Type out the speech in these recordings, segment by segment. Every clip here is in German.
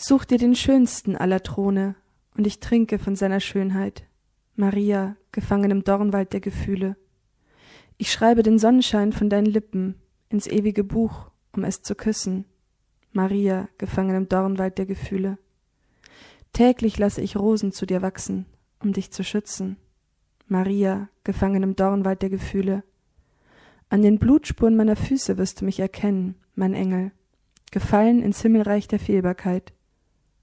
Such dir den schönsten aller Throne, und ich trinke von seiner Schönheit. Maria, gefangen im Dornwald der Gefühle. Ich schreibe den Sonnenschein von deinen Lippen ins ewige Buch, um es zu küssen. Maria, gefangen im Dornwald der Gefühle. Täglich lasse ich Rosen zu dir wachsen, um dich zu schützen. Maria, gefangen im Dornwald der Gefühle. An den Blutspuren meiner Füße wirst du mich erkennen, mein Engel, gefallen ins Himmelreich der Fehlbarkeit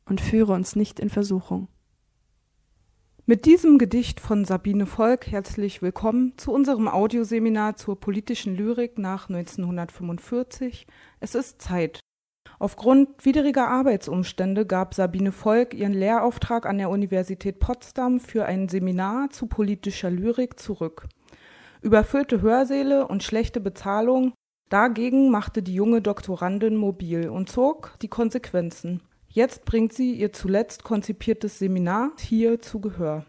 und führe uns nicht in Versuchung. Mit diesem Gedicht von Sabine Volk herzlich willkommen zu unserem Audioseminar zur politischen Lyrik nach 1945. Es ist Zeit. Aufgrund widriger Arbeitsumstände gab Sabine Volk ihren Lehrauftrag an der Universität Potsdam für ein Seminar zu politischer Lyrik zurück. Überfüllte Hörsäle und schlechte Bezahlung dagegen machte die junge Doktorandin mobil und zog die Konsequenzen. Jetzt bringt sie ihr zuletzt konzipiertes Seminar hier zu Gehör.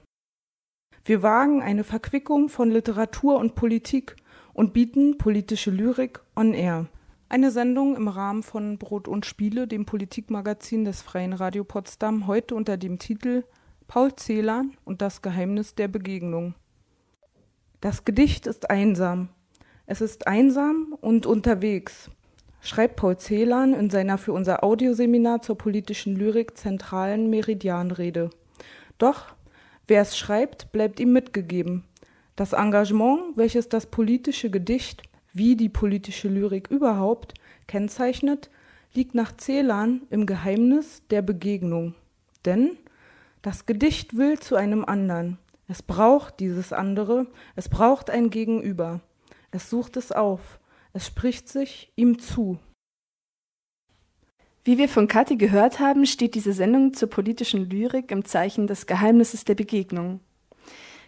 Wir wagen eine Verquickung von Literatur und Politik und bieten politische Lyrik on Air. Eine Sendung im Rahmen von Brot und Spiele, dem Politikmagazin des Freien Radio Potsdam, heute unter dem Titel Paul Celan und das Geheimnis der Begegnung. Das Gedicht ist einsam. Es ist einsam und unterwegs schreibt Paul Celan in seiner für unser Audioseminar zur politischen Lyrik zentralen Meridianrede. Doch wer es schreibt, bleibt ihm mitgegeben. Das Engagement, welches das politische Gedicht, wie die politische Lyrik überhaupt, kennzeichnet, liegt nach Celan im Geheimnis der Begegnung. Denn das Gedicht will zu einem anderen. Es braucht dieses andere, es braucht ein Gegenüber. Es sucht es auf, es spricht sich ihm zu. Wie wir von Kathi gehört haben, steht diese Sendung zur politischen Lyrik im Zeichen des Geheimnisses der Begegnung.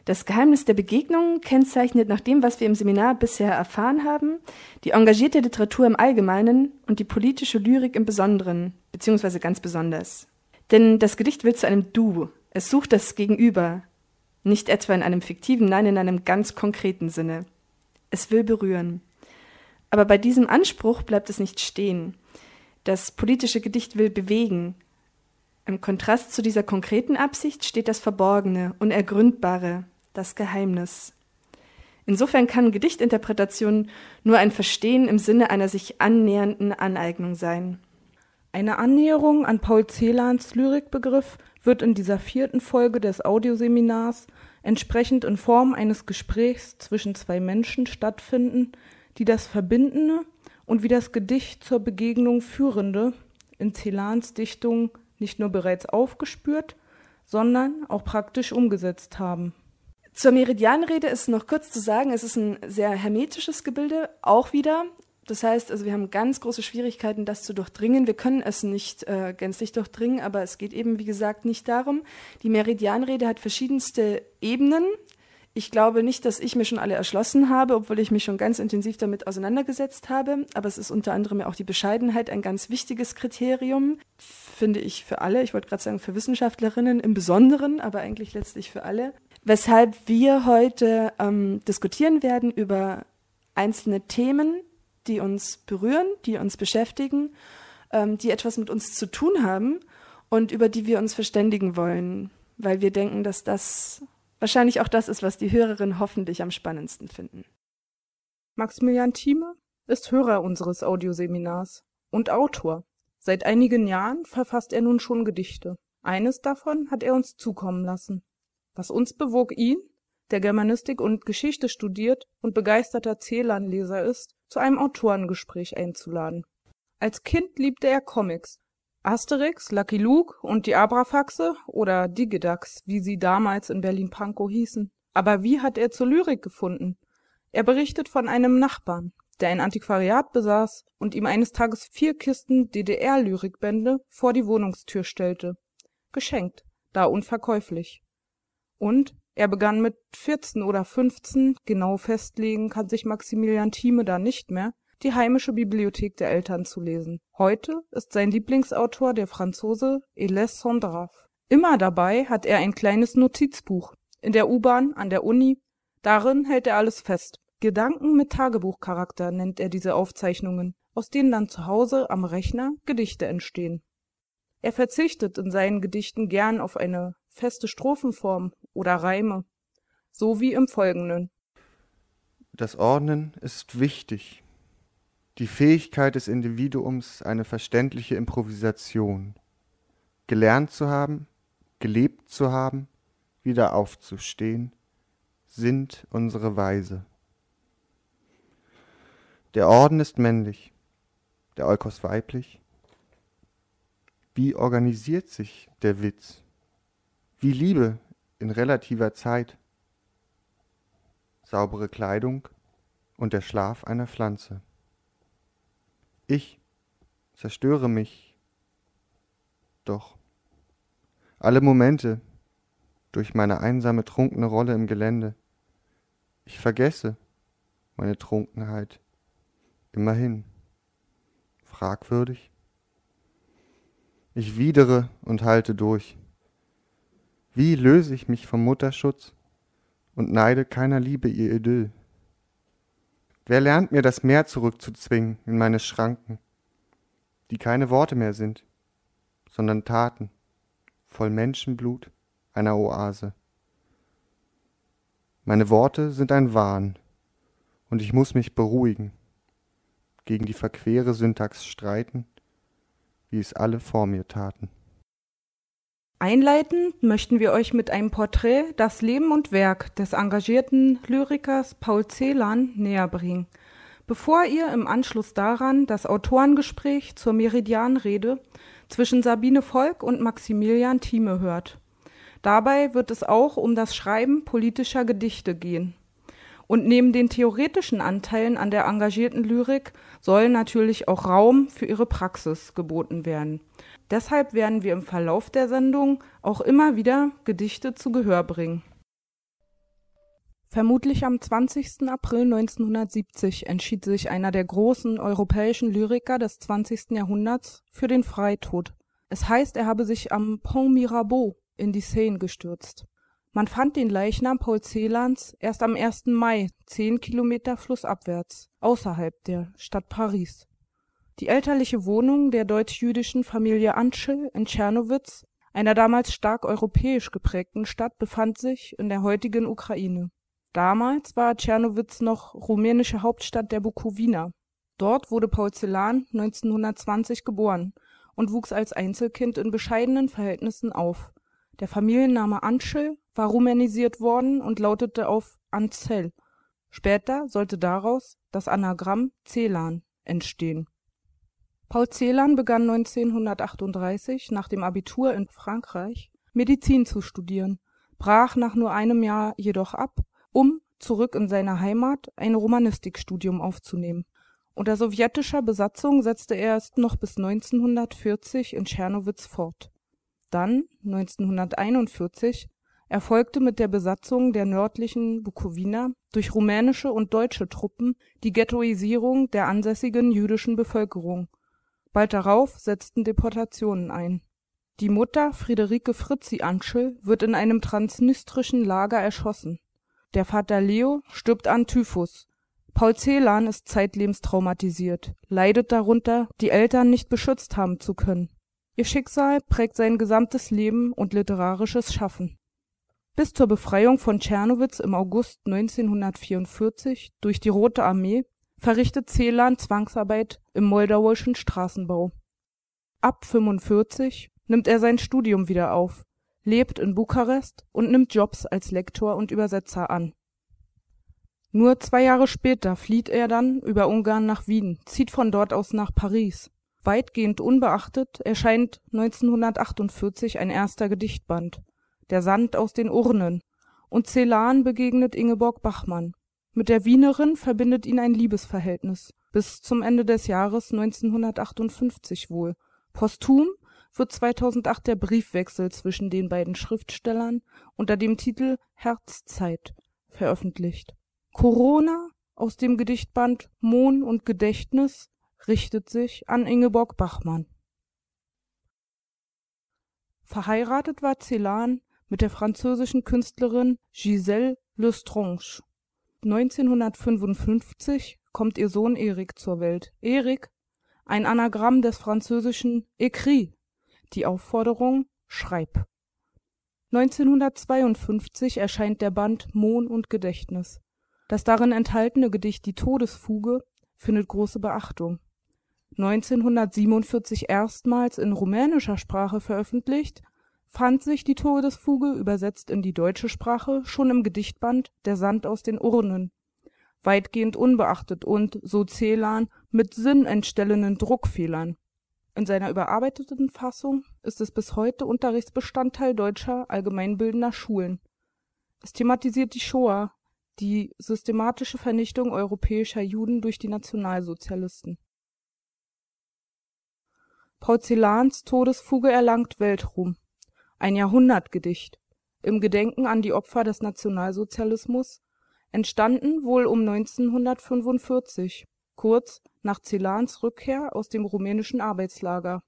Das Geheimnis der Begegnung kennzeichnet nach dem, was wir im Seminar bisher erfahren haben, die engagierte Literatur im Allgemeinen und die politische Lyrik im Besonderen, beziehungsweise ganz besonders. Denn das Gedicht will zu einem Du, es sucht das Gegenüber, nicht etwa in einem fiktiven, nein, in einem ganz konkreten Sinne. Es will berühren. Aber bei diesem Anspruch bleibt es nicht stehen. Das politische Gedicht will bewegen. Im Kontrast zu dieser konkreten Absicht steht das Verborgene, Unergründbare, das Geheimnis. Insofern kann Gedichtinterpretation nur ein Verstehen im Sinne einer sich annähernden Aneignung sein. Eine Annäherung an Paul Celans Lyrikbegriff wird in dieser vierten Folge des Audioseminars entsprechend in Form eines Gesprächs zwischen zwei Menschen stattfinden, die das Verbindende und wie das Gedicht zur Begegnung führende in Celans Dichtung nicht nur bereits aufgespürt, sondern auch praktisch umgesetzt haben. Zur Meridianrede ist noch kurz zu sagen, es ist ein sehr hermetisches Gebilde, auch wieder. Das heißt, also wir haben ganz große Schwierigkeiten, das zu durchdringen. Wir können es nicht äh, gänzlich durchdringen, aber es geht eben, wie gesagt, nicht darum. Die Meridianrede hat verschiedenste Ebenen, ich glaube nicht, dass ich mir schon alle erschlossen habe, obwohl ich mich schon ganz intensiv damit auseinandergesetzt habe. Aber es ist unter anderem auch die Bescheidenheit ein ganz wichtiges Kriterium, finde ich für alle. Ich wollte gerade sagen für Wissenschaftlerinnen im Besonderen, aber eigentlich letztlich für alle. Weshalb wir heute ähm, diskutieren werden über einzelne Themen, die uns berühren, die uns beschäftigen, ähm, die etwas mit uns zu tun haben und über die wir uns verständigen wollen, weil wir denken, dass das Wahrscheinlich auch das ist, was die Hörerinnen hoffentlich am spannendsten finden. Maximilian Thieme ist Hörer unseres Audioseminars und Autor. Seit einigen Jahren verfasst er nun schon Gedichte. Eines davon hat er uns zukommen lassen. Was uns bewog ihn, der Germanistik und Geschichte studiert und begeisterter Celan-Leser ist, zu einem Autorengespräch einzuladen. Als Kind liebte er Comics Asterix, Lucky Luke und die Abrafaxe oder Digidax, wie sie damals in Berlin-Pankow hießen. Aber wie hat er zur Lyrik gefunden? Er berichtet von einem Nachbarn, der ein Antiquariat besaß und ihm eines Tages vier Kisten DDR-Lyrikbände vor die Wohnungstür stellte. Geschenkt, da unverkäuflich. Und er begann mit 14 oder 15, genau festlegen kann sich Maximilian Thieme da nicht mehr, die heimische Bibliothek der Eltern zu lesen. Heute ist sein Lieblingsautor der Franzose Eles Sondrav. Immer dabei hat er ein kleines Notizbuch. In der U-Bahn, an der Uni. Darin hält er alles fest. Gedanken mit Tagebuchcharakter nennt er diese Aufzeichnungen, aus denen dann zu Hause am Rechner Gedichte entstehen. Er verzichtet in seinen Gedichten gern auf eine feste Strophenform oder Reime, so wie im Folgenden. Das Ordnen ist wichtig. Die Fähigkeit des Individuums, eine verständliche Improvisation. Gelernt zu haben, gelebt zu haben, wieder aufzustehen, sind unsere Weise. Der Orden ist männlich, der Eukos weiblich. Wie organisiert sich der Witz? Wie Liebe in relativer Zeit? Saubere Kleidung und der Schlaf einer Pflanze. Ich zerstöre mich. Doch alle Momente durch meine einsame trunkene Rolle im Gelände. Ich vergesse meine Trunkenheit. Immerhin. Fragwürdig. Ich widere und halte durch. Wie löse ich mich vom Mutterschutz und neide keiner Liebe ihr Idyll? Wer lernt mir das Meer zurückzuzwingen in meine Schranken, die keine Worte mehr sind, sondern Taten, voll Menschenblut einer Oase? Meine Worte sind ein Wahn, und ich muss mich beruhigen, gegen die verquere Syntax streiten, wie es alle vor mir taten. Einleitend möchten wir euch mit einem Porträt das Leben und Werk des engagierten Lyrikers Paul Celan näherbringen, bevor ihr im Anschluss daran das Autorengespräch zur Meridianrede zwischen Sabine Volk und Maximilian Thieme hört. Dabei wird es auch um das Schreiben politischer Gedichte gehen. Und neben den theoretischen Anteilen an der engagierten Lyrik soll natürlich auch Raum für ihre Praxis geboten werden. Deshalb werden wir im Verlauf der Sendung auch immer wieder Gedichte zu Gehör bringen. Vermutlich am 20. April 1970 entschied sich einer der großen europäischen Lyriker des 20. Jahrhunderts für den Freitod. Es heißt, er habe sich am Pont Mirabeau in die Seine gestürzt. Man fand den Leichnam Paul Celans erst am 1. Mai, zehn Kilometer flussabwärts, außerhalb der Stadt Paris. Die elterliche Wohnung der deutsch-jüdischen Familie Antschel in Tschernowitz, einer damals stark europäisch geprägten Stadt, befand sich in der heutigen Ukraine. Damals war Tschernowitz noch rumänische Hauptstadt der Bukowina. Dort wurde Paul Celan 1920 geboren und wuchs als Einzelkind in bescheidenen Verhältnissen auf der Familienname Antschel war rumänisiert worden und lautete auf Anzell, später sollte daraus das Anagramm Celan entstehen. Paul Celan begann 1938 nach dem Abitur in Frankreich Medizin zu studieren, brach nach nur einem Jahr jedoch ab, um zurück in seine Heimat ein Romanistikstudium aufzunehmen. Unter sowjetischer Besatzung setzte er es noch bis 1940 in Tschernowitz fort dann, 1941, erfolgte mit der Besatzung der nördlichen Bukowina durch rumänische und deutsche Truppen die Ghettoisierung der ansässigen jüdischen Bevölkerung. Bald darauf setzten Deportationen ein. Die Mutter Friederike Fritzi Antschel wird in einem transnistrischen Lager erschossen. Der Vater Leo stirbt an Typhus. Paul Celan ist zeitlebens traumatisiert, leidet darunter, die Eltern nicht beschützt haben zu können Ihr Schicksal prägt sein gesamtes Leben und literarisches Schaffen. Bis zur Befreiung von Tschernowitz im August 1944 durch die Rote Armee verrichtet Celan Zwangsarbeit im moldauischen Straßenbau. Ab 45 nimmt er sein Studium wieder auf, lebt in Bukarest und nimmt Jobs als Lektor und Übersetzer an. Nur zwei Jahre später flieht er dann über Ungarn nach Wien, zieht von dort aus nach Paris Weitgehend unbeachtet erscheint 1948 ein erster Gedichtband, Der Sand aus den Urnen, und Celan begegnet Ingeborg Bachmann. Mit der Wienerin verbindet ihn ein Liebesverhältnis, bis zum Ende des Jahres 1958 wohl. Posthum wird 2008 der Briefwechsel zwischen den beiden Schriftstellern unter dem Titel Herzzeit veröffentlicht. Corona aus dem Gedichtband Mohn und Gedächtnis richtet sich an Ingeborg Bachmann. Verheiratet war Celan mit der französischen Künstlerin Gisèle Lestrange. 1955 kommt ihr Sohn Erik zur Welt. Erik, ein Anagramm des französischen écrit, Die Aufforderung Schreib. 1952 erscheint der Band Mohn und Gedächtnis. Das darin enthaltene Gedicht Die Todesfuge findet große Beachtung. 1947 erstmals in rumänischer Sprache veröffentlicht, fand sich Die Todesfuge, übersetzt in die deutsche Sprache, schon im Gedichtband Der Sand aus den Urnen weitgehend unbeachtet und, so Celan, mit sinnentstellenden Druckfehlern. In seiner überarbeiteten Fassung ist es bis heute Unterrichtsbestandteil deutscher allgemeinbildender Schulen. Es thematisiert die Shoah, die systematische Vernichtung europäischer Juden durch die Nationalsozialisten. Paul Todesfuge erlangt Weltruhm. Ein Jahrhundertgedicht. Im Gedenken an die Opfer des Nationalsozialismus entstanden wohl um 1945, kurz nach Celans Rückkehr aus dem rumänischen Arbeitslager.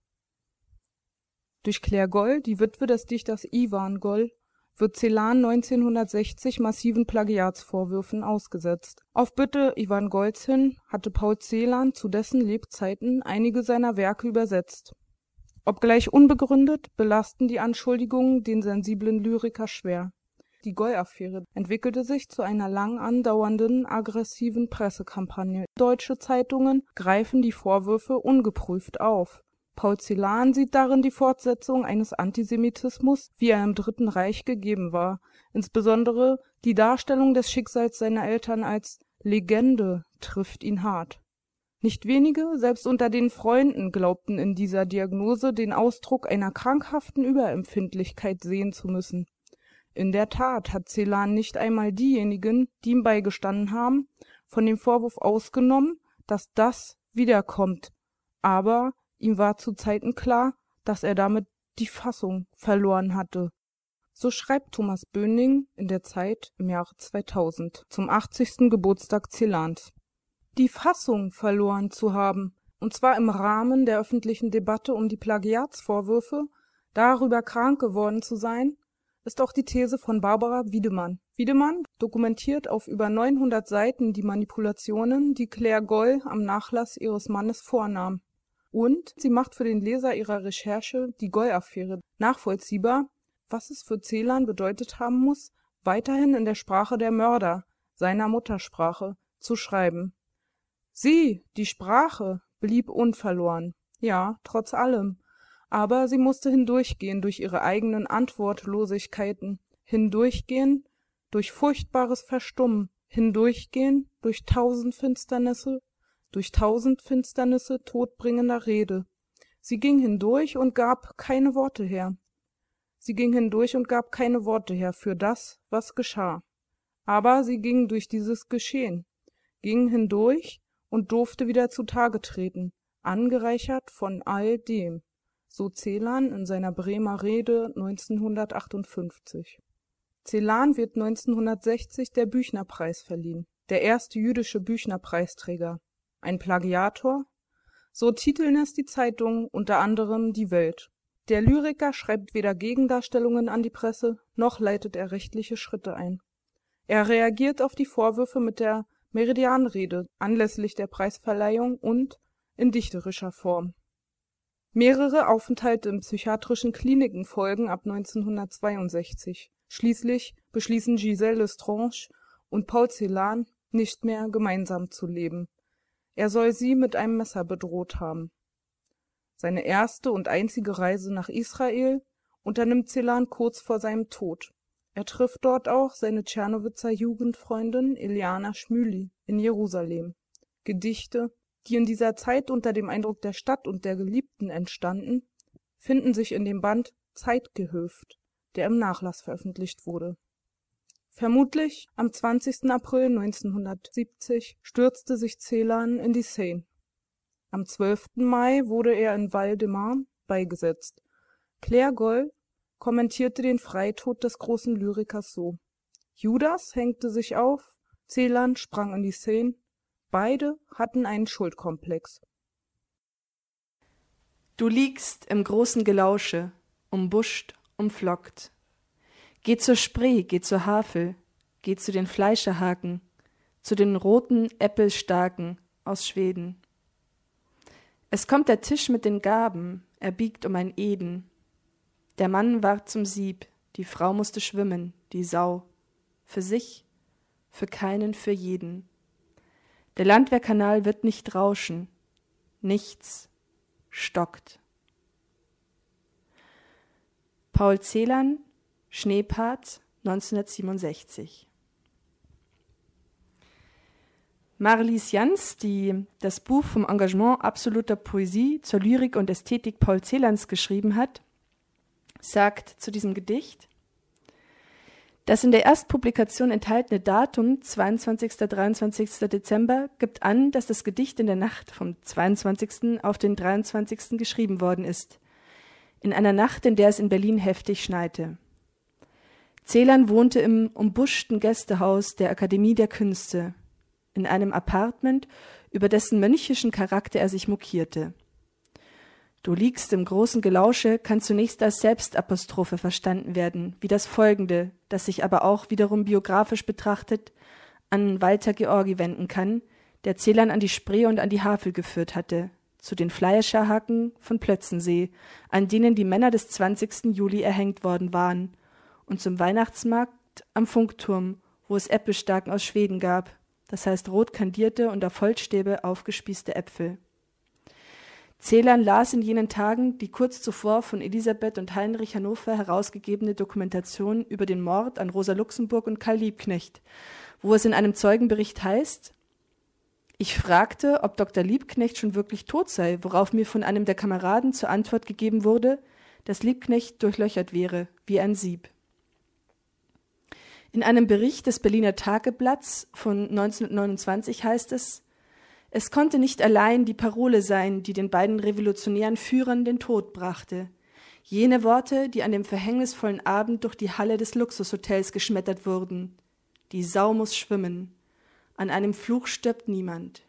Durch Claire Goll, die Witwe des Dichters Iwan Goll, wird Celan 1960 massiven Plagiatsvorwürfen ausgesetzt. Auf Bitte Iwan Golls hin hatte Paul Celan zu dessen Lebzeiten einige seiner Werke übersetzt. Obgleich unbegründet, belasten die Anschuldigungen den sensiblen Lyriker schwer die Goy-Affäre entwickelte sich zu einer lang andauernden aggressiven Pressekampagne. Deutsche Zeitungen greifen die Vorwürfe ungeprüft auf. Paul Celan sieht darin die Fortsetzung eines Antisemitismus, wie er im Dritten Reich gegeben war. Insbesondere die Darstellung des Schicksals seiner Eltern als Legende trifft ihn hart. Nicht wenige, selbst unter den Freunden, glaubten in dieser Diagnose den Ausdruck einer krankhaften Überempfindlichkeit sehen zu müssen in der Tat hat Celan nicht einmal diejenigen, die ihm beigestanden haben, von dem Vorwurf ausgenommen, dass das wiederkommt, aber ihm war zu Zeiten klar, dass er damit die Fassung verloren hatte. So schreibt Thomas Böning in der Zeit im Jahre 2000 zum 80. Geburtstag Celans. Die Fassung verloren zu haben, und zwar im Rahmen der öffentlichen Debatte um die Plagiatsvorwürfe, darüber krank geworden zu sein, ist auch die These von Barbara Wiedemann. Wiedemann dokumentiert auf über 900 Seiten die Manipulationen, die Claire Goll am Nachlass ihres Mannes vornahm. Und sie macht für den Leser ihrer Recherche die Goll-Affäre nachvollziehbar, was es für Celan bedeutet haben muss, weiterhin in der Sprache der Mörder, seiner Muttersprache, zu schreiben. Sie, die Sprache, blieb unverloren. Ja, trotz allem aber sie musste hindurchgehen durch ihre eigenen Antwortlosigkeiten, hindurchgehen durch furchtbares Verstummen, hindurchgehen durch tausend Finsternisse, durch tausend Finsternisse todbringender Rede. Sie ging hindurch und gab keine Worte her. Sie ging hindurch und gab keine Worte her für das, was geschah. Aber sie ging durch dieses Geschehen, ging hindurch und durfte wieder zutage treten, angereichert von all dem so Celan in seiner Bremer Rede 1958. Celan wird 1960 der Büchnerpreis verliehen, der erste jüdische Büchnerpreisträger. Ein Plagiator? So titeln es die Zeitungen, unter anderem Die Welt. Der Lyriker schreibt weder Gegendarstellungen an die Presse, noch leitet er rechtliche Schritte ein. Er reagiert auf die Vorwürfe mit der Meridianrede anlässlich der Preisverleihung und in dichterischer Form Mehrere Aufenthalte in psychiatrischen Kliniken folgen ab 1962. Schließlich beschließen Gisèle Lestrange und Paul Celan, nicht mehr gemeinsam zu leben. Er soll sie mit einem Messer bedroht haben. Seine erste und einzige Reise nach Israel unternimmt Celan kurz vor seinem Tod. Er trifft dort auch seine Tschernowitzer Jugendfreundin Iliana Schmüli in Jerusalem. Gedichte die in dieser Zeit unter dem Eindruck der Stadt und der Geliebten entstanden, finden sich in dem Band Zeitgehöft, der im Nachlass veröffentlicht wurde. Vermutlich am 20. April 1970 stürzte sich Celan in die Seine. Am 12. Mai wurde er in Val-de-Marne beigesetzt. Claire Goll kommentierte den Freitod des großen Lyrikers so: Judas hängte sich auf, Celan sprang in die Seine Beide hatten einen Schuldkomplex. Du liegst im großen Gelausche, umbuscht, umflockt. Geh zur Spree, geh zur Havel, geh zu den Fleischerhaken, zu den roten Äppelstarken aus Schweden. Es kommt der Tisch mit den Gaben, er biegt um ein Eden, Der Mann ward zum Sieb, die Frau musste schwimmen, die Sau. Für sich, für keinen, für jeden. Der Landwehrkanal wird nicht rauschen. Nichts stockt. Paul Celan, Schneepart, 1967. Marlies Jans, die das Buch vom Engagement absoluter Poesie zur Lyrik und Ästhetik Paul Celans geschrieben hat, sagt zu diesem Gedicht, das in der Erstpublikation enthaltene Datum 22. 23. Dezember gibt an, dass das Gedicht in der Nacht vom 22. auf den 23. geschrieben worden ist. In einer Nacht, in der es in Berlin heftig schneite. Celan wohnte im umbuschten Gästehaus der Akademie der Künste, in einem Apartment, über dessen mönchischen Charakter er sich mokierte. Du liegst im großen Gelausche kann zunächst als Selbstapostrophe verstanden werden, wie das folgende, das sich aber auch wiederum biografisch betrachtet an Walter Georgi wenden kann, der Zählern an die Spree und an die Havel geführt hatte, zu den Fleischerhaken von Plötzensee, an denen die Männer des 20. Juli erhängt worden waren, und zum Weihnachtsmarkt am Funkturm, wo es Äpfelstarken aus Schweden gab, das heißt rot kandierte und auf Holzstäbe aufgespießte Äpfel. Celan las in jenen Tagen die kurz zuvor von Elisabeth und Heinrich Hannover herausgegebene Dokumentation über den Mord an Rosa Luxemburg und Karl Liebknecht, wo es in einem Zeugenbericht heißt, ich fragte, ob Dr. Liebknecht schon wirklich tot sei, worauf mir von einem der Kameraden zur Antwort gegeben wurde, dass Liebknecht durchlöchert wäre, wie ein Sieb. In einem Bericht des Berliner Tageblatts von 1929 heißt es, es konnte nicht allein die Parole sein, die den beiden revolutionären Führern den Tod brachte. Jene Worte, die an dem verhängnisvollen Abend durch die Halle des Luxushotels geschmettert wurden. Die Sau muss schwimmen. An einem Fluch stirbt niemand.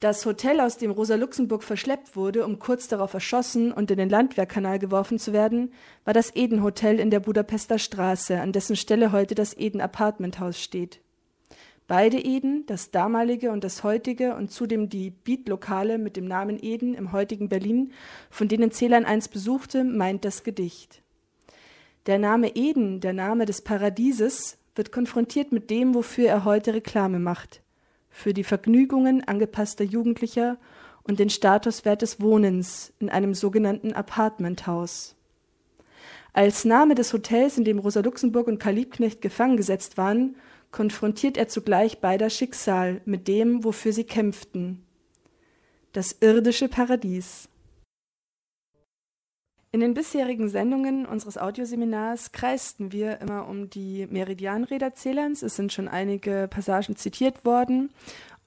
Das Hotel, aus dem Rosa Luxemburg verschleppt wurde, um kurz darauf erschossen und in den Landwehrkanal geworfen zu werden, war das Eden Hotel in der Budapester Straße, an dessen Stelle heute das Eden Apartment Haus steht. Beide Eden, das damalige und das heutige und zudem die Beatlokale mit dem Namen Eden im heutigen Berlin, von denen Celan einst besuchte, meint das Gedicht. Der Name Eden, der Name des Paradieses, wird konfrontiert mit dem, wofür er heute Reklame macht. Für die Vergnügungen angepasster Jugendlicher und den Statuswert des Wohnens in einem sogenannten Apartmenthaus. Als Name des Hotels, in dem Rosa Luxemburg und Karl Liebknecht gefangen gesetzt waren, konfrontiert er zugleich beider Schicksal mit dem, wofür sie kämpften, das irdische Paradies. In den bisherigen Sendungen unseres Audioseminars kreisten wir immer um die Meridianräder Zählerns. Es sind schon einige Passagen zitiert worden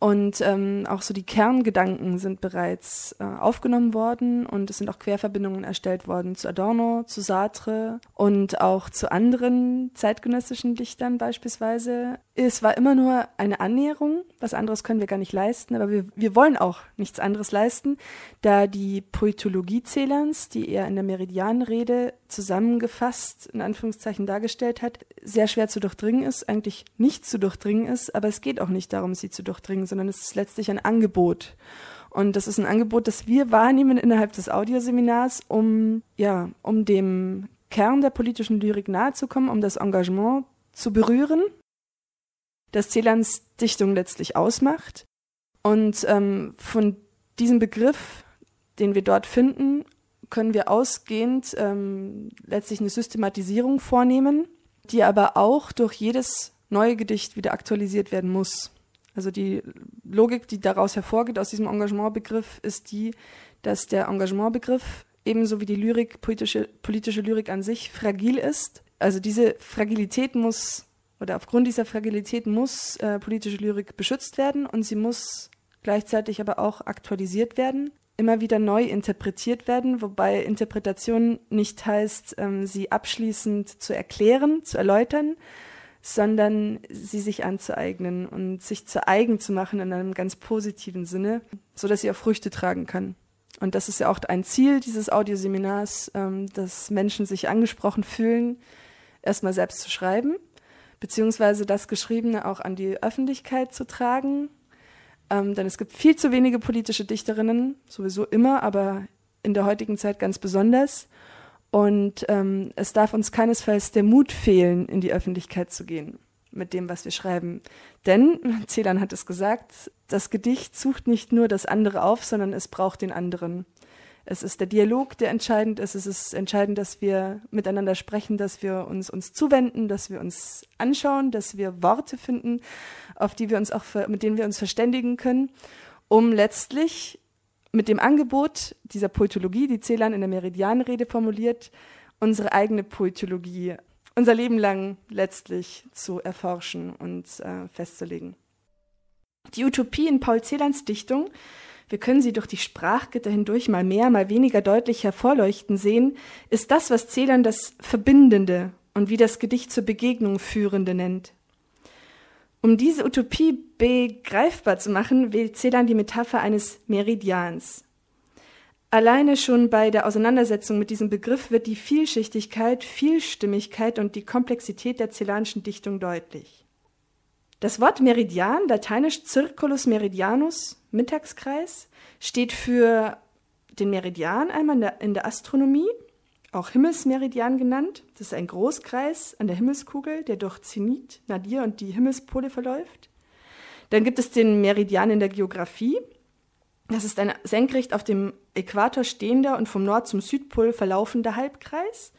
und ähm, auch so die Kerngedanken sind bereits äh, aufgenommen worden und es sind auch Querverbindungen erstellt worden zu Adorno, zu Sartre und auch zu anderen zeitgenössischen Dichtern beispielsweise. Es war immer nur eine Annäherung, was anderes können wir gar nicht leisten, aber wir, wir wollen auch nichts anderes leisten, da die Poetologie Celan's, die er in der Meridianrede zusammengefasst, in Anführungszeichen dargestellt hat, sehr schwer zu durchdringen ist, eigentlich nicht zu durchdringen ist, aber es geht auch nicht darum, sie zu durchdringen, sondern es ist letztlich ein Angebot. Und das ist ein Angebot, das wir wahrnehmen innerhalb des Audioseminars, um, ja, um dem Kern der politischen Lyrik nahezukommen, um das Engagement zu berühren, das Celans Dichtung letztlich ausmacht. Und ähm, von diesem Begriff, den wir dort finden, können wir ausgehend ähm, letztlich eine Systematisierung vornehmen, die aber auch durch jedes neue Gedicht wieder aktualisiert werden muss. Also die Logik, die daraus hervorgeht aus diesem Engagementbegriff, ist die, dass der Engagementbegriff ebenso wie die Lyrik, politische, politische Lyrik an sich, fragil ist. Also diese Fragilität muss, oder aufgrund dieser Fragilität muss äh, politische Lyrik beschützt werden und sie muss gleichzeitig aber auch aktualisiert werden, immer wieder neu interpretiert werden, wobei Interpretation nicht heißt, ähm, sie abschließend zu erklären, zu erläutern, sondern sie sich anzueignen und sich zu eigen zu machen in einem ganz positiven Sinne, so dass sie auch Früchte tragen kann. Und das ist ja auch ein Ziel dieses Audioseminars, ähm, dass Menschen sich angesprochen fühlen, erstmal selbst zu schreiben, beziehungsweise das Geschriebene auch an die Öffentlichkeit zu tragen. Ähm, denn es gibt viel zu wenige politische Dichterinnen, sowieso immer, aber in der heutigen Zeit ganz besonders. Und ähm, es darf uns keinesfalls der Mut fehlen, in die Öffentlichkeit zu gehen mit dem, was wir schreiben. Denn, Celan hat es gesagt, das Gedicht sucht nicht nur das andere auf, sondern es braucht den anderen. Es ist der Dialog, der entscheidend ist. Es ist entscheidend, dass wir miteinander sprechen, dass wir uns, uns zuwenden, dass wir uns anschauen, dass wir Worte finden, auf die wir uns auch, mit denen wir uns verständigen können, um letztlich mit dem Angebot dieser Poetologie, die Celan in der Meridianrede formuliert, unsere eigene Poetologie unser Leben lang letztlich zu erforschen und äh, festzulegen. Die Utopie in Paul Celans Dichtung wir können sie durch die Sprachgitter hindurch mal mehr, mal weniger deutlich hervorleuchten sehen, ist das, was Celan das Verbindende und wie das Gedicht zur Begegnung führende nennt. Um diese Utopie begreifbar zu machen, wählt Celan die Metapher eines Meridians. Alleine schon bei der Auseinandersetzung mit diesem Begriff wird die Vielschichtigkeit, Vielstimmigkeit und die Komplexität der celanischen Dichtung deutlich. Das Wort Meridian, lateinisch Circulus meridianus, Mittagskreis, steht für den Meridian einmal in der, in der Astronomie, auch Himmelsmeridian genannt. Das ist ein Großkreis an der Himmelskugel, der durch Zenit, Nadir und die Himmelspole verläuft. Dann gibt es den Meridian in der Geografie. Das ist ein senkrecht auf dem Äquator stehender und vom Nord zum Südpol verlaufender Halbkreis.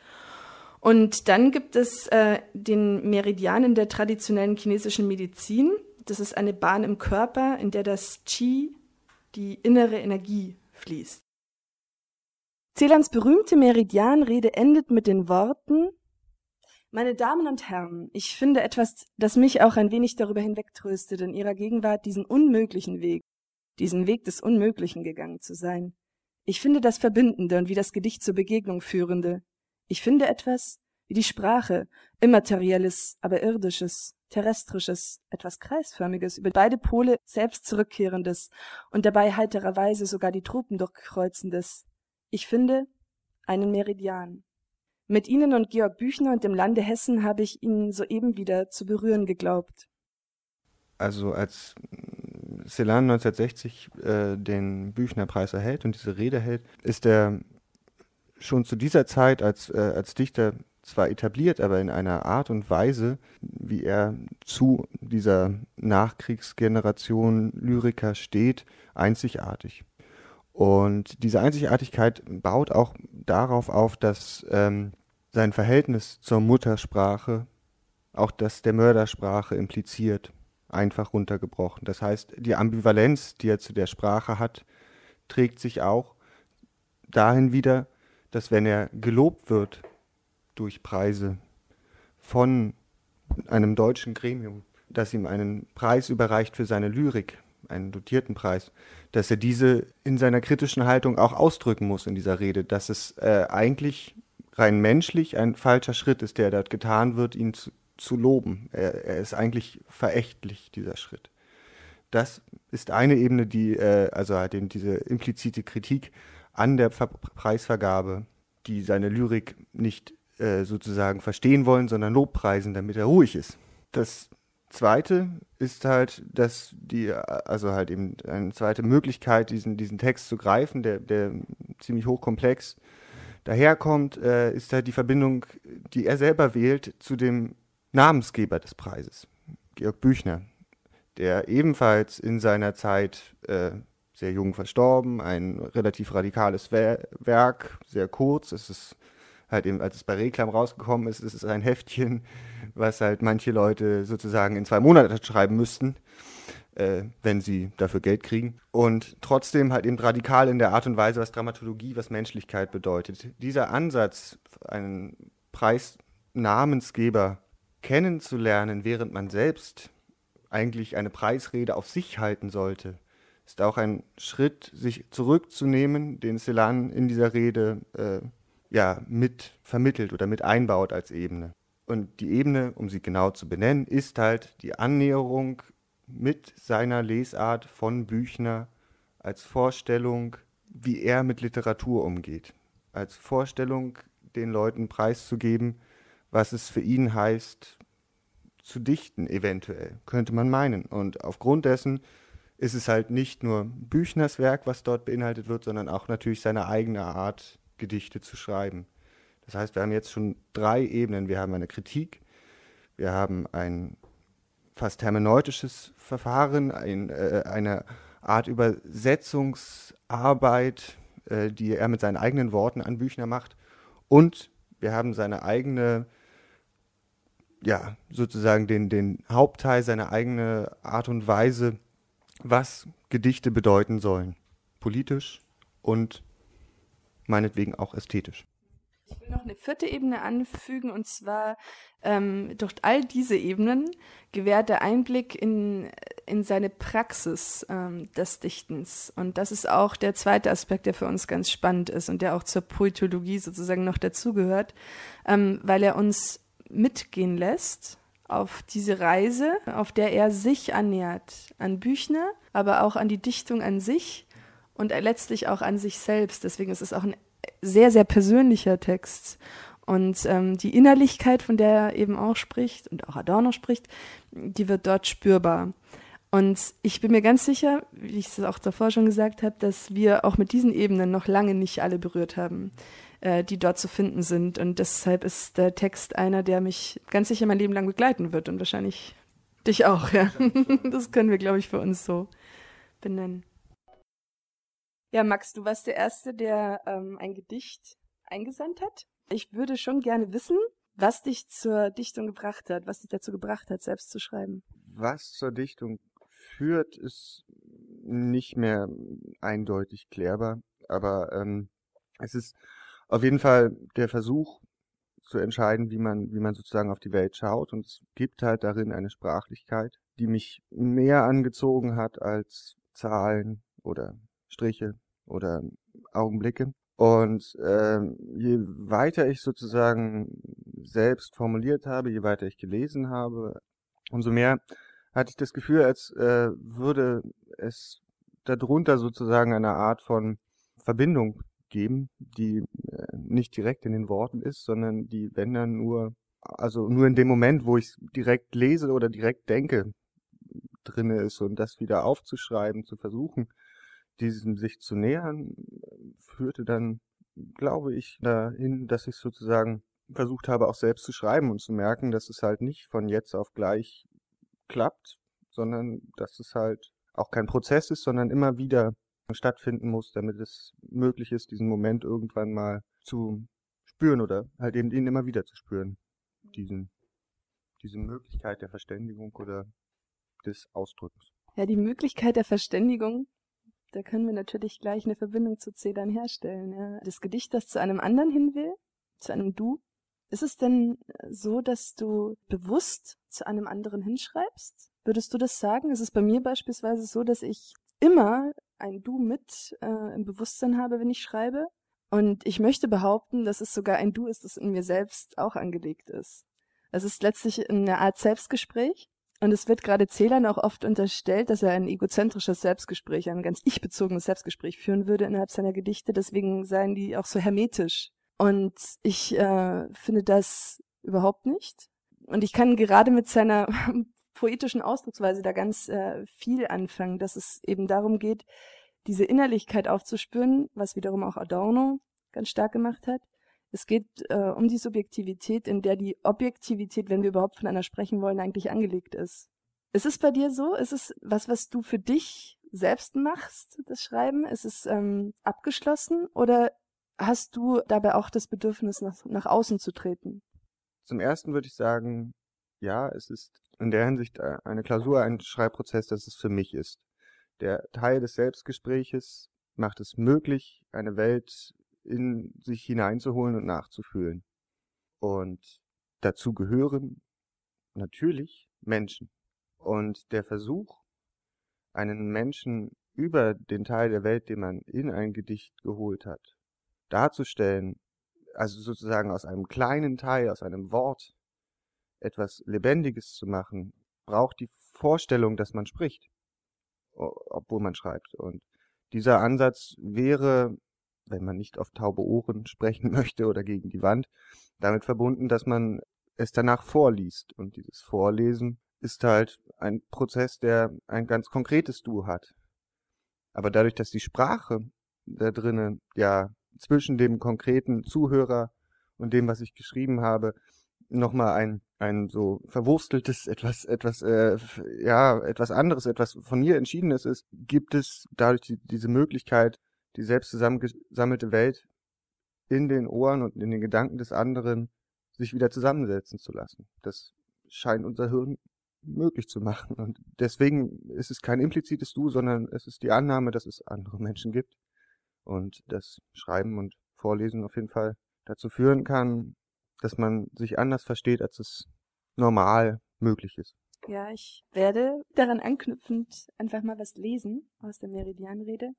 Und dann gibt es äh, den Meridian in der traditionellen chinesischen Medizin. Das ist eine Bahn im Körper, in der das Qi, die innere Energie, fließt. Celans berühmte Meridianrede endet mit den Worten Meine Damen und Herren, ich finde etwas, das mich auch ein wenig darüber hinwegtröstet, in Ihrer Gegenwart diesen unmöglichen Weg, diesen Weg des Unmöglichen gegangen zu sein. Ich finde das Verbindende und wie das Gedicht zur Begegnung führende, ich finde etwas wie die Sprache, immaterielles, aber irdisches, terrestrisches, etwas kreisförmiges, über beide Pole selbst zurückkehrendes und dabei heitererweise sogar die Truppen durchkreuzendes. Ich finde einen Meridian. Mit Ihnen und Georg Büchner und dem Lande Hessen habe ich ihn soeben wieder zu berühren geglaubt. Also als Celan 1960 äh, den Büchner-Preis erhält und diese Rede hält, ist er schon zu dieser Zeit als, äh, als Dichter zwar etabliert, aber in einer Art und Weise, wie er zu dieser Nachkriegsgeneration Lyriker steht, einzigartig. Und diese Einzigartigkeit baut auch darauf auf, dass ähm, sein Verhältnis zur Muttersprache auch das der Mördersprache impliziert, einfach runtergebrochen. Das heißt, die Ambivalenz, die er zu der Sprache hat, trägt sich auch dahin wieder, dass wenn er gelobt wird durch Preise von einem deutschen Gremium, das ihm einen Preis überreicht für seine Lyrik, einen dotierten Preis, dass er diese in seiner kritischen Haltung auch ausdrücken muss in dieser Rede, dass es äh, eigentlich rein menschlich ein falscher Schritt ist, der dort getan wird, ihn zu, zu loben. Er, er, ist eigentlich verächtlich, dieser Schritt. Das ist eine Ebene, die, äh, also halt eben diese implizite Kritik an der Ver Preisvergabe, die seine Lyrik nicht äh, sozusagen verstehen wollen, sondern Lobpreisen, damit er ruhig ist. Das zweite ist halt, dass die, also halt eben eine zweite Möglichkeit, diesen, diesen Text zu greifen, der, der ziemlich hochkomplex daherkommt, äh, ist halt die Verbindung, die er selber wählt, zu dem Namensgeber des Preises, Georg Büchner, der ebenfalls in seiner Zeit äh, sehr jung verstorben, ein relativ radikales Werk, sehr kurz. Es ist halt eben, als es bei Reklam rausgekommen ist, ist es ein Heftchen, was halt manche Leute sozusagen in zwei Monaten schreiben müssten, äh, wenn sie dafür Geld kriegen. Und trotzdem halt eben radikal in der Art und Weise, was Dramatologie, was Menschlichkeit bedeutet. Dieser Ansatz, einen Preisnamensgeber kennenzulernen, während man selbst eigentlich eine Preisrede auf sich halten sollte, ist auch ein Schritt, sich zurückzunehmen, den Celan in dieser Rede äh, ja, mit vermittelt oder mit einbaut als Ebene. Und die Ebene, um sie genau zu benennen, ist halt die Annäherung mit seiner Lesart von Büchner als Vorstellung, wie er mit Literatur umgeht. Als Vorstellung, den Leuten preiszugeben, was es für ihn heißt, zu dichten, eventuell, könnte man meinen. Und aufgrund dessen ist es halt nicht nur Büchners Werk, was dort beinhaltet wird, sondern auch natürlich seine eigene Art, Gedichte zu schreiben. Das heißt, wir haben jetzt schon drei Ebenen. Wir haben eine Kritik, wir haben ein fast hermeneutisches Verfahren, ein, äh, eine Art Übersetzungsarbeit, äh, die er mit seinen eigenen Worten an Büchner macht. Und wir haben seine eigene, ja, sozusagen den, den Hauptteil, seine eigene Art und Weise, was Gedichte bedeuten sollen. Politisch und meinetwegen auch ästhetisch. Ich will noch eine vierte Ebene anfügen und zwar ähm, durch all diese Ebenen gewährt der Einblick in, in seine Praxis ähm, des Dichtens. Und das ist auch der zweite Aspekt, der für uns ganz spannend ist und der auch zur Poetologie sozusagen noch dazugehört, ähm, weil er uns mitgehen lässt auf diese Reise, auf der er sich annähert an Büchner, aber auch an die Dichtung an sich und letztlich auch an sich selbst. Deswegen ist es auch ein sehr, sehr persönlicher Text. Und ähm, die Innerlichkeit, von der er eben auch spricht und auch Adorno spricht, die wird dort spürbar. Und ich bin mir ganz sicher, wie ich es auch davor schon gesagt habe, dass wir auch mit diesen Ebenen noch lange nicht alle berührt haben, äh, die dort zu finden sind. Und deshalb ist der Text einer, der mich ganz sicher mein Leben lang begleiten wird und wahrscheinlich dich auch, ja. Das können wir, glaube ich, für uns so benennen. Ja, Max, du warst der Erste, der ähm, ein Gedicht eingesandt hat. Ich würde schon gerne wissen, was dich zur Dichtung gebracht hat, was dich dazu gebracht hat, selbst zu schreiben. Was zur Dichtung führt, ist nicht mehr eindeutig klärbar, aber ähm, es ist auf jeden Fall der Versuch zu entscheiden, wie man, wie man sozusagen auf die Welt schaut. Und es gibt halt darin eine Sprachlichkeit, die mich mehr angezogen hat als Zahlen oder Striche oder Augenblicke. Und äh, je weiter ich sozusagen selbst formuliert habe, je weiter ich gelesen habe, umso mehr hatte ich das Gefühl, als äh, würde es darunter sozusagen eine Art von Verbindung geben, die äh, nicht direkt in den Worten ist, sondern die, wenn dann nur, also nur in dem Moment, wo ich direkt lese oder direkt denke, drinne ist und das wieder aufzuschreiben, zu versuchen, diesem sich zu nähern, führte dann, glaube ich, dahin, dass ich sozusagen versucht habe, auch selbst zu schreiben und zu merken, dass es halt nicht von jetzt auf gleich klappt, sondern dass es halt auch kein Prozess ist, sondern immer wieder stattfinden muss, damit es möglich ist, diesen Moment irgendwann mal zu spüren oder halt eben ihn immer wieder zu spüren. Diesen, diese Möglichkeit der Verständigung oder des Ausdrückens. Ja, die Möglichkeit der Verständigung da können wir natürlich gleich eine Verbindung zu Zedern herstellen. Ja. Das Gedicht, das zu einem anderen hin will, zu einem Du, ist es denn so, dass du bewusst zu einem anderen hinschreibst? Würdest du das sagen? Ist es bei mir beispielsweise so, dass ich immer ein Du mit äh, im Bewusstsein habe, wenn ich schreibe? Und ich möchte behaupten, dass es sogar ein Du ist, das in mir selbst auch angelegt ist. Es ist letztlich eine Art Selbstgespräch, und es wird gerade Zählern auch oft unterstellt, dass er ein egozentrisches Selbstgespräch, ein ganz ich-bezogenes Selbstgespräch führen würde innerhalb seiner Gedichte. Deswegen seien die auch so hermetisch. Und ich äh, finde das überhaupt nicht. Und ich kann gerade mit seiner poetischen Ausdrucksweise da ganz äh, viel anfangen, dass es eben darum geht, diese Innerlichkeit aufzuspüren, was wiederum auch Adorno ganz stark gemacht hat, es geht äh, um die Subjektivität, in der die Objektivität, wenn wir überhaupt von einer sprechen wollen, eigentlich angelegt ist. Ist es bei dir so? Ist es was, was du für dich selbst machst, das Schreiben? Ist es ähm, abgeschlossen oder hast du dabei auch das Bedürfnis, nach, nach außen zu treten? Zum ersten würde ich sagen, ja, es ist in der Hinsicht äh, eine Klausur, ein Schreibprozess, dass es für mich ist. Der Teil des Selbstgespräches macht es möglich, eine Welt in sich hineinzuholen und nachzufühlen. Und dazu gehören natürlich Menschen. Und der Versuch, einen Menschen über den Teil der Welt, den man in ein Gedicht geholt hat, darzustellen, also sozusagen aus einem kleinen Teil, aus einem Wort etwas Lebendiges zu machen, braucht die Vorstellung, dass man spricht, obwohl man schreibt. Und dieser Ansatz wäre wenn man nicht auf taube Ohren sprechen möchte oder gegen die Wand, damit verbunden, dass man es danach vorliest. Und dieses Vorlesen ist halt ein Prozess, der ein ganz konkretes Du hat. Aber dadurch, dass die Sprache da drinnen ja zwischen dem konkreten Zuhörer und dem, was ich geschrieben habe, nochmal ein, ein so verwursteltes, etwas, etwas, äh, ja, etwas anderes, etwas von mir entschiedenes ist, gibt es dadurch die, diese Möglichkeit, die selbst zusammengesammelte Welt in den Ohren und in den Gedanken des anderen sich wieder zusammensetzen zu lassen. Das scheint unser Hirn möglich zu machen. Und deswegen ist es kein implizites Du, sondern es ist die Annahme, dass es andere Menschen gibt. Und das Schreiben und Vorlesen auf jeden Fall dazu führen kann, dass man sich anders versteht, als es normal möglich ist. Ja, ich werde daran anknüpfend einfach mal was lesen aus der Meridianrede.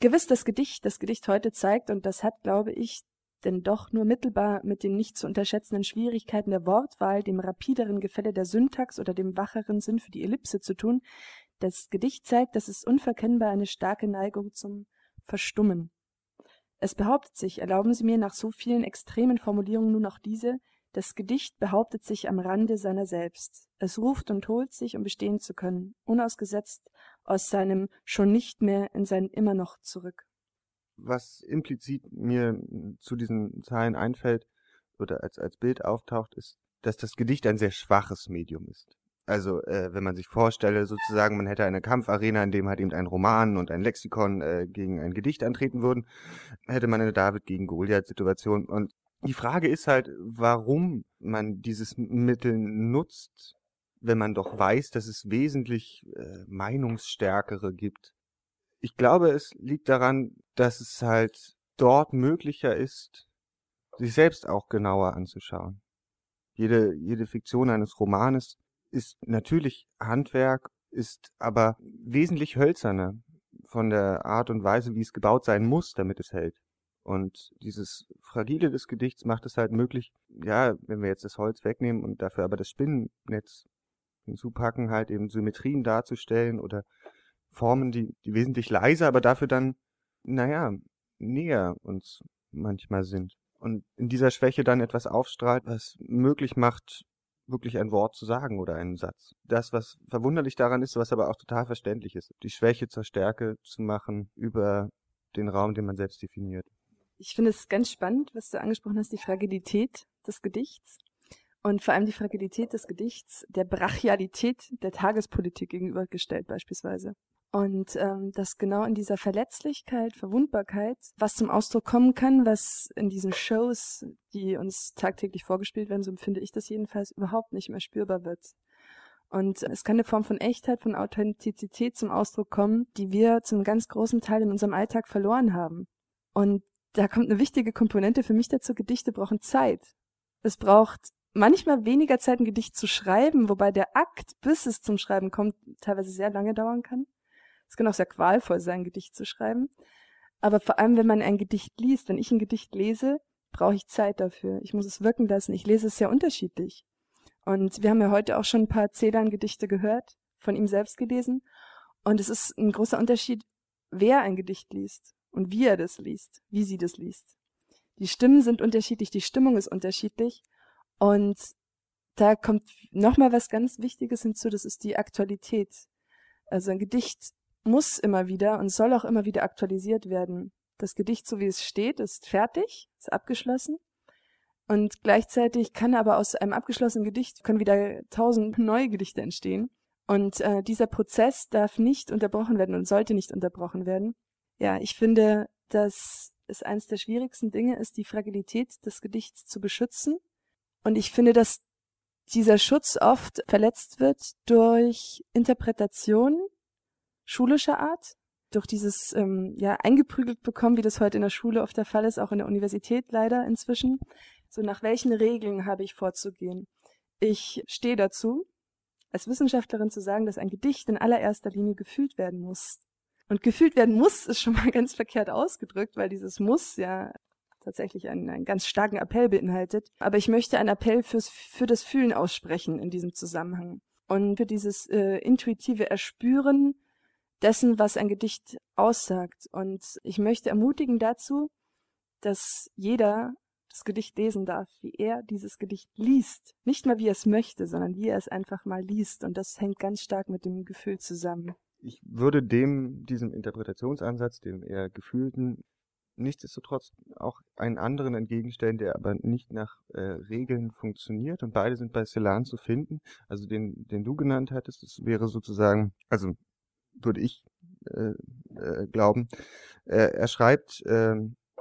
Gewiss das Gedicht, das Gedicht heute zeigt, und das hat, glaube ich, denn doch nur mittelbar mit den nicht zu unterschätzenden Schwierigkeiten der Wortwahl, dem rapideren Gefälle der Syntax oder dem wacheren Sinn für die Ellipse zu tun, das Gedicht zeigt, dass es unverkennbar eine starke Neigung zum Verstummen. Es behauptet sich, erlauben Sie mir nach so vielen extremen Formulierungen nur noch diese, das Gedicht behauptet sich am Rande seiner selbst. Es ruft und holt sich, um bestehen zu können, unausgesetzt aus seinem schon nicht mehr in sein immer noch zurück was implizit mir zu diesen Zahlen einfällt oder als, als Bild auftaucht, ist, dass das Gedicht ein sehr schwaches Medium ist. Also äh, wenn man sich vorstelle, sozusagen, man hätte eine Kampfarena, in dem halt eben ein Roman und ein Lexikon äh, gegen ein Gedicht antreten würden, hätte man eine David gegen Goliath-Situation. Und die Frage ist halt, warum man dieses Mittel nutzt, wenn man doch weiß, dass es wesentlich äh, Meinungsstärkere gibt ich glaube, es liegt daran, dass es halt dort möglicher ist, sich selbst auch genauer anzuschauen. Jede, jede Fiktion eines Romanes ist natürlich Handwerk, ist aber wesentlich hölzerner von der Art und Weise, wie es gebaut sein muss, damit es hält. Und dieses Fragile des Gedichts macht es halt möglich, ja, wenn wir jetzt das Holz wegnehmen und dafür aber das Spinnennetz hinzupacken, halt eben Symmetrien darzustellen oder Formen, die, die wesentlich leiser, aber dafür dann, naja, näher uns manchmal sind. Und in dieser Schwäche dann etwas aufstrahlt, was möglich macht, wirklich ein Wort zu sagen oder einen Satz. Das, was verwunderlich daran ist, was aber auch total verständlich ist, die Schwäche zur Stärke zu machen über den Raum, den man selbst definiert. Ich finde es ganz spannend, was du angesprochen hast, die Fragilität des Gedichts und vor allem die Fragilität des Gedichts der Brachialität der Tagespolitik gegenübergestellt beispielsweise. Und ähm, dass genau in dieser Verletzlichkeit, Verwundbarkeit, was zum Ausdruck kommen kann, was in diesen Shows, die uns tagtäglich vorgespielt werden, so empfinde ich das jedenfalls, überhaupt nicht mehr spürbar wird. Und es kann eine Form von Echtheit, von Authentizität zum Ausdruck kommen, die wir zum ganz großen Teil in unserem Alltag verloren haben. Und da kommt eine wichtige Komponente für mich dazu, Gedichte brauchen Zeit. Es braucht manchmal weniger Zeit, ein Gedicht zu schreiben, wobei der Akt, bis es zum Schreiben kommt, teilweise sehr lange dauern kann. Es kann auch sehr qualvoll sein, ein Gedicht zu schreiben. Aber vor allem, wenn man ein Gedicht liest, wenn ich ein Gedicht lese, brauche ich Zeit dafür. Ich muss es wirken lassen. Ich lese es sehr unterschiedlich. Und wir haben ja heute auch schon ein paar Celan-Gedichte gehört, von ihm selbst gelesen. Und es ist ein großer Unterschied, wer ein Gedicht liest und wie er das liest, wie sie das liest. Die Stimmen sind unterschiedlich, die Stimmung ist unterschiedlich. Und da kommt nochmal was ganz Wichtiges hinzu, das ist die Aktualität. Also ein Gedicht muss immer wieder und soll auch immer wieder aktualisiert werden. Das Gedicht, so wie es steht, ist fertig, ist abgeschlossen. Und gleichzeitig kann aber aus einem abgeschlossenen Gedicht können wieder tausend neue Gedichte entstehen. Und äh, dieser Prozess darf nicht unterbrochen werden und sollte nicht unterbrochen werden. Ja, ich finde, dass es eines der schwierigsten Dinge ist, die Fragilität des Gedichts zu beschützen. Und ich finde, dass dieser Schutz oft verletzt wird durch Interpretationen, schulischer Art, durch dieses ähm, ja eingeprügelt bekommen, wie das heute in der Schule oft der Fall ist, auch in der Universität leider inzwischen. So nach welchen Regeln habe ich vorzugehen? Ich stehe dazu, als Wissenschaftlerin zu sagen, dass ein Gedicht in allererster Linie gefühlt werden muss. Und gefühlt werden muss ist schon mal ganz verkehrt ausgedrückt, weil dieses muss ja tatsächlich einen, einen ganz starken Appell beinhaltet. Aber ich möchte einen Appell fürs, für das Fühlen aussprechen in diesem Zusammenhang. Und für dieses äh, intuitive Erspüren dessen, was ein Gedicht aussagt. Und ich möchte ermutigen dazu, dass jeder das Gedicht lesen darf, wie er dieses Gedicht liest. Nicht mal wie er es möchte, sondern wie er es einfach mal liest. Und das hängt ganz stark mit dem Gefühl zusammen. Ich würde dem, diesem Interpretationsansatz, dem eher gefühlten, nichtsdestotrotz auch einen anderen entgegenstellen, der aber nicht nach äh, Regeln funktioniert. Und beide sind bei Celan zu finden. Also den, den du genannt hattest, das wäre sozusagen, also würde ich äh, äh, glauben, äh, er schreibt, äh,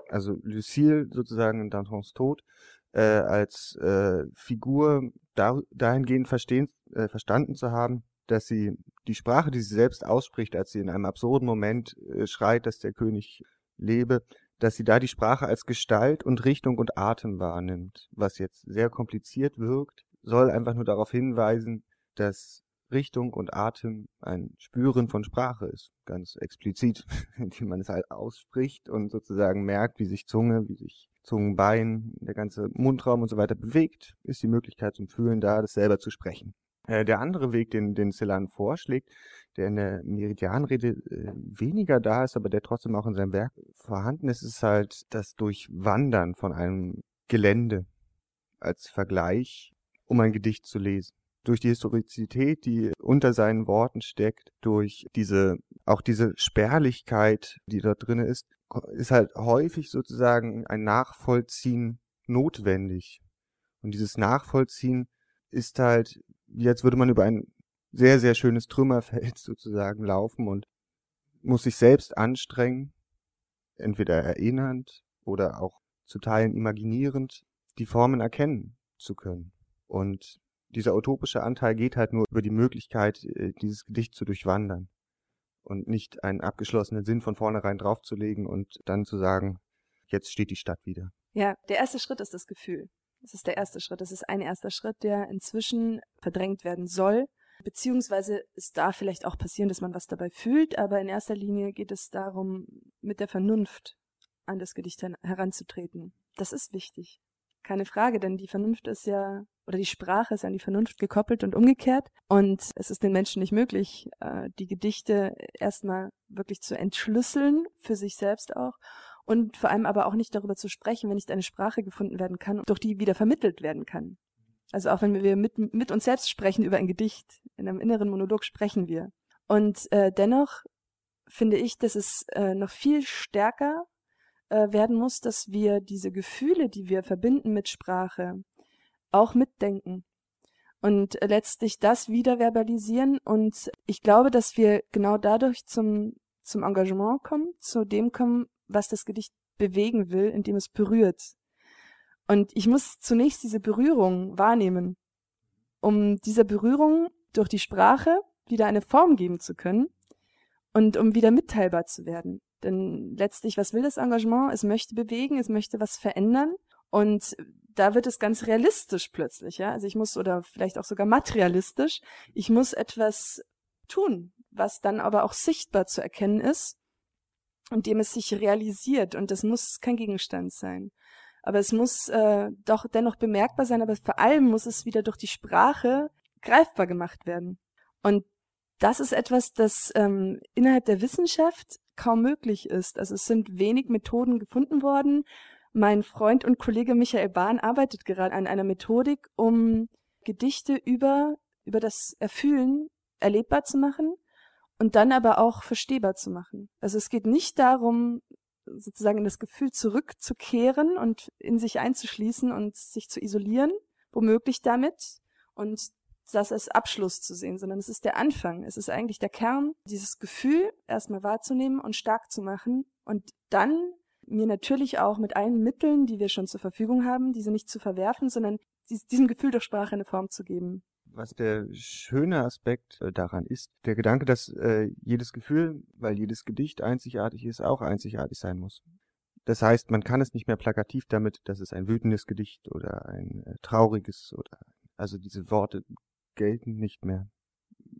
also Lucille sozusagen in Dantons Tod, äh, als äh, Figur da, dahingehend verstehen, äh, verstanden zu haben, dass sie die Sprache, die sie selbst ausspricht, als sie in einem absurden Moment äh, schreit, dass der König lebe, dass sie da die Sprache als Gestalt und Richtung und Atem wahrnimmt, was jetzt sehr kompliziert wirkt, soll einfach nur darauf hinweisen, dass Richtung und Atem ein Spüren von Sprache ist, ganz explizit, indem man es halt ausspricht und sozusagen merkt, wie sich Zunge, wie sich Zungenbein, der ganze Mundraum und so weiter bewegt, ist die Möglichkeit zum Fühlen da, das selber zu sprechen. Äh, der andere Weg, den, den Celan vorschlägt, der in der Meridianrede äh, weniger da ist, aber der trotzdem auch in seinem Werk vorhanden ist, ist halt das Durchwandern von einem Gelände als Vergleich, um ein Gedicht zu lesen. Durch die Historizität, die unter seinen Worten steckt, durch diese, auch diese Spärlichkeit, die dort drin ist, ist halt häufig sozusagen ein Nachvollziehen notwendig. Und dieses Nachvollziehen ist halt, als würde man über ein sehr, sehr schönes Trümmerfeld sozusagen laufen und muss sich selbst anstrengen, entweder erinnernd oder auch zu Teilen imaginierend, die Formen erkennen zu können. Und dieser utopische Anteil geht halt nur über die Möglichkeit, äh, dieses Gedicht zu durchwandern und nicht einen abgeschlossenen Sinn von vornherein draufzulegen und dann zu sagen, jetzt steht die Stadt wieder. Ja, der erste Schritt ist das Gefühl. Das ist der erste Schritt. Das ist ein erster Schritt, der inzwischen verdrängt werden soll. Beziehungsweise es darf vielleicht auch passieren, dass man was dabei fühlt, aber in erster Linie geht es darum, mit der Vernunft an das Gedicht heranzutreten. Das ist wichtig. Keine Frage, denn die Vernunft ist ja, oder die Sprache ist an die Vernunft gekoppelt und umgekehrt. Und es ist den Menschen nicht möglich, äh, die Gedichte erstmal wirklich zu entschlüsseln, für sich selbst auch. Und vor allem aber auch nicht darüber zu sprechen, wenn nicht eine Sprache gefunden werden kann, durch die wieder vermittelt werden kann. Also auch wenn wir mit, mit uns selbst sprechen über ein Gedicht, in einem inneren Monolog sprechen wir. Und äh, dennoch finde ich, dass es äh, noch viel stärker äh, werden muss, dass wir diese Gefühle, die wir verbinden mit Sprache, auch mitdenken und letztlich das wieder verbalisieren. Und ich glaube, dass wir genau dadurch zum, zum Engagement kommen, zu dem kommen, was das Gedicht bewegen will, indem es berührt. Und ich muss zunächst diese Berührung wahrnehmen, um dieser Berührung durch die Sprache wieder eine Form geben zu können und um wieder mitteilbar zu werden. Denn letztlich, was will das Engagement? Es möchte bewegen, es möchte was verändern. Und da wird es ganz realistisch plötzlich, ja. Also ich muss, oder vielleicht auch sogar materialistisch, ich muss etwas tun, was dann aber auch sichtbar zu erkennen ist und dem es sich realisiert. Und das muss kein Gegenstand sein. Aber es muss äh, doch dennoch bemerkbar sein, aber vor allem muss es wieder durch die Sprache greifbar gemacht werden. Und das ist etwas, das ähm, innerhalb der Wissenschaft kaum möglich ist. Also es sind wenig Methoden gefunden worden. Mein Freund und Kollege Michael Bahn arbeitet gerade an einer Methodik, um Gedichte über, über das Erfühlen erlebbar zu machen und dann aber auch verstehbar zu machen. Also es geht nicht darum, sozusagen in das Gefühl zurückzukehren und in sich einzuschließen und sich zu isolieren, womöglich damit und das als Abschluss zu sehen, sondern es ist der Anfang. Es ist eigentlich der Kern, dieses Gefühl erstmal wahrzunehmen und stark zu machen und dann mir natürlich auch mit allen Mitteln, die wir schon zur Verfügung haben, diese nicht zu verwerfen, sondern diesem Gefühl durch Sprache eine Form zu geben. Was der schöne Aspekt äh, daran ist, der Gedanke, dass äh, jedes Gefühl, weil jedes Gedicht einzigartig ist, auch einzigartig sein muss. Das heißt, man kann es nicht mehr plakativ damit, dass es ein wütendes Gedicht oder ein äh, trauriges oder also diese Worte gelten nicht mehr,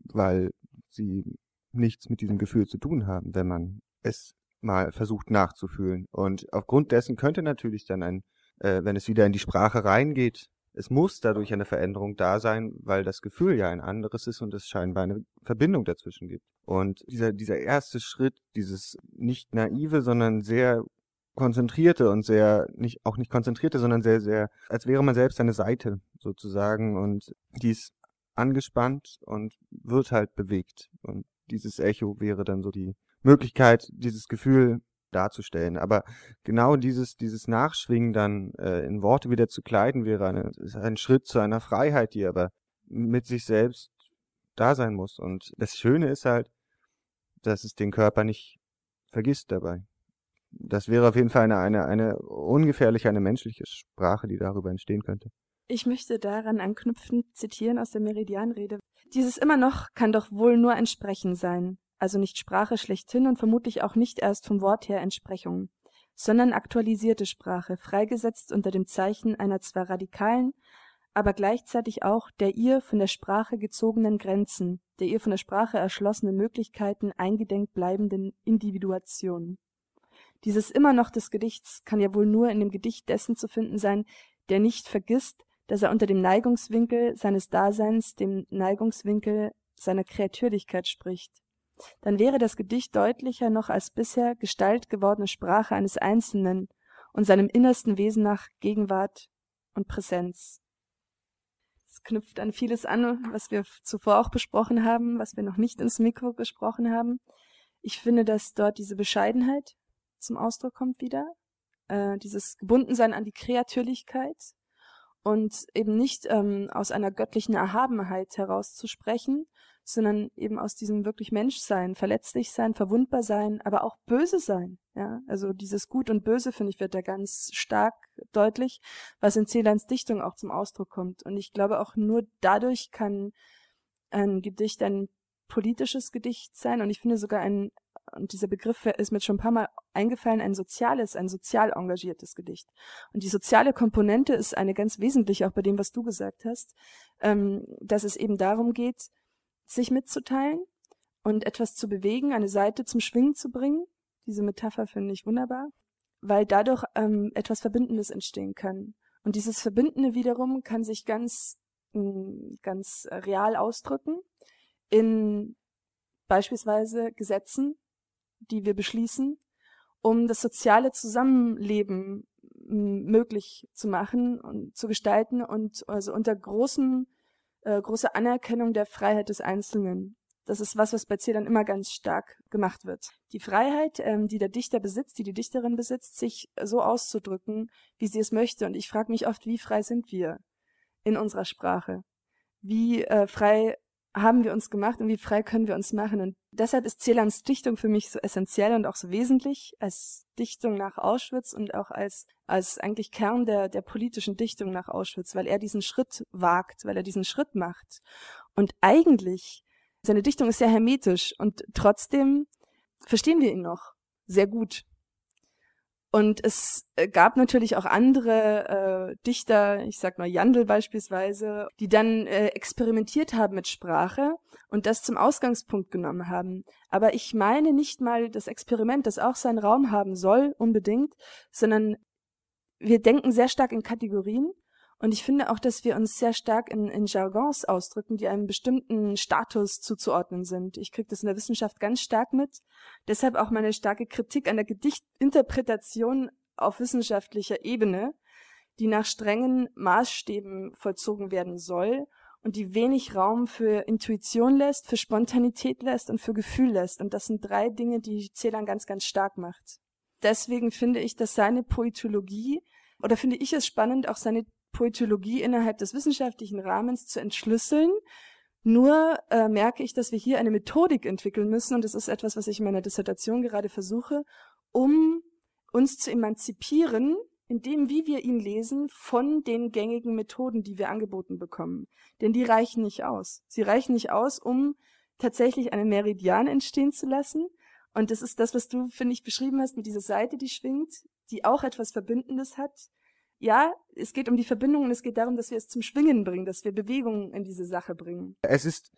weil sie nichts mit diesem Gefühl zu tun haben, wenn man es mal versucht nachzufühlen. Und aufgrund dessen könnte natürlich dann ein, äh, wenn es wieder in die Sprache reingeht, es muss dadurch eine Veränderung da sein, weil das Gefühl ja ein anderes ist und es scheinbar eine Verbindung dazwischen gibt. Und dieser, dieser erste Schritt, dieses nicht naive, sondern sehr konzentrierte und sehr, nicht, auch nicht konzentrierte, sondern sehr, sehr, als wäre man selbst eine Seite sozusagen und dies angespannt und wird halt bewegt. Und dieses Echo wäre dann so die Möglichkeit, dieses Gefühl darzustellen. Aber genau dieses, dieses Nachschwingen dann äh, in Worte wieder zu kleiden, wäre eine, ist ein Schritt zu einer Freiheit, die aber mit sich selbst da sein muss. Und das Schöne ist halt, dass es den Körper nicht vergisst dabei. Das wäre auf jeden Fall eine, eine, eine ungefährliche, eine menschliche Sprache, die darüber entstehen könnte. Ich möchte daran anknüpfen, zitieren aus der Meridianrede. Dieses immer noch kann doch wohl nur ein Sprechen sein, also nicht Sprache schlechthin und vermutlich auch nicht erst vom Wort her Entsprechung, sondern aktualisierte Sprache, freigesetzt unter dem Zeichen einer zwar radikalen, aber gleichzeitig auch der ihr von der Sprache gezogenen Grenzen, der ihr von der Sprache erschlossenen Möglichkeiten eingedenk bleibenden Individuation. Dieses Immer noch des Gedichts kann ja wohl nur in dem Gedicht dessen zu finden sein, der nicht vergisst, dass er unter dem Neigungswinkel seines Daseins, dem Neigungswinkel seiner Kreatürlichkeit spricht. Dann wäre das Gedicht deutlicher noch als bisher Gestalt gewordene Sprache eines Einzelnen und seinem innersten Wesen nach Gegenwart und Präsenz. Es knüpft an vieles an, was wir zuvor auch besprochen haben, was wir noch nicht ins Mikro gesprochen haben. Ich finde, dass dort diese Bescheidenheit zum Ausdruck kommt wieder, äh, dieses Gebundensein an die Kreatürlichkeit, und eben nicht ähm, aus einer göttlichen Erhabenheit herauszusprechen, sondern eben aus diesem wirklich Menschsein, verletzlich sein, verwundbar sein, aber auch böse sein. Ja, also dieses Gut und Böse finde ich wird da ganz stark deutlich, was in Celans Dichtung auch zum Ausdruck kommt. Und ich glaube auch nur dadurch kann ein Gedicht ein politisches Gedicht sein und ich finde sogar ein und dieser Begriff ist mir schon ein paar Mal eingefallen, ein soziales, ein sozial engagiertes Gedicht. Und die soziale Komponente ist eine ganz wesentliche, auch bei dem, was du gesagt hast, ähm, dass es eben darum geht, sich mitzuteilen und etwas zu bewegen, eine Seite zum Schwingen zu bringen. Diese Metapher finde ich wunderbar, weil dadurch ähm, etwas Verbindendes entstehen kann. Und dieses Verbindende wiederum kann sich ganz, mm, ganz real ausdrücken in beispielsweise Gesetzen, die wir beschließen, um das soziale Zusammenleben möglich zu machen und zu gestalten und also unter großem, äh, großer Anerkennung der Freiheit des Einzelnen. Das ist was, was bei Zählern immer ganz stark gemacht wird. Die Freiheit, ähm, die der Dichter besitzt, die die Dichterin besitzt, sich so auszudrücken, wie sie es möchte. Und ich frage mich oft, wie frei sind wir in unserer Sprache? Wie äh, frei haben wir uns gemacht und wie frei können wir uns machen. Und deshalb ist Celans Dichtung für mich so essentiell und auch so wesentlich als Dichtung nach Auschwitz und auch als, als eigentlich Kern der, der politischen Dichtung nach Auschwitz, weil er diesen Schritt wagt, weil er diesen Schritt macht. Und eigentlich, seine Dichtung ist sehr hermetisch und trotzdem verstehen wir ihn noch sehr gut. Und es äh, gab natürlich auch andere äh, Dichter, ich sag mal Jandl beispielsweise, die dann äh, experimentiert haben mit Sprache und das zum Ausgangspunkt genommen haben. Aber ich meine nicht mal das Experiment, das auch seinen Raum haben soll, unbedingt, sondern wir denken sehr stark in Kategorien und ich finde auch, dass wir uns sehr stark in, in Jargons ausdrücken, die einem bestimmten Status zuzuordnen sind. Ich kriege das in der Wissenschaft ganz stark mit. Deshalb auch meine starke Kritik an der Gedichtinterpretation auf wissenschaftlicher Ebene, die nach strengen Maßstäben vollzogen werden soll und die wenig Raum für Intuition lässt, für Spontanität lässt und für Gefühl lässt. Und das sind drei Dinge, die Celan ganz, ganz stark macht. Deswegen finde ich, dass seine Poetologie oder finde ich es spannend, auch seine Poetologie innerhalb des wissenschaftlichen Rahmens zu entschlüsseln. Nur äh, merke ich, dass wir hier eine Methodik entwickeln müssen, und das ist etwas, was ich in meiner Dissertation gerade versuche, um uns zu emanzipieren, indem, wie wir ihn lesen, von den gängigen Methoden, die wir angeboten bekommen. Denn die reichen nicht aus. Sie reichen nicht aus, um tatsächlich einen Meridian entstehen zu lassen. Und das ist das, was du, finde ich, beschrieben hast mit dieser Seite, die schwingt, die auch etwas Verbindendes hat, ja, es geht um die Verbindung und es geht darum, dass wir es zum Schwingen bringen, dass wir Bewegungen in diese Sache bringen. Es ist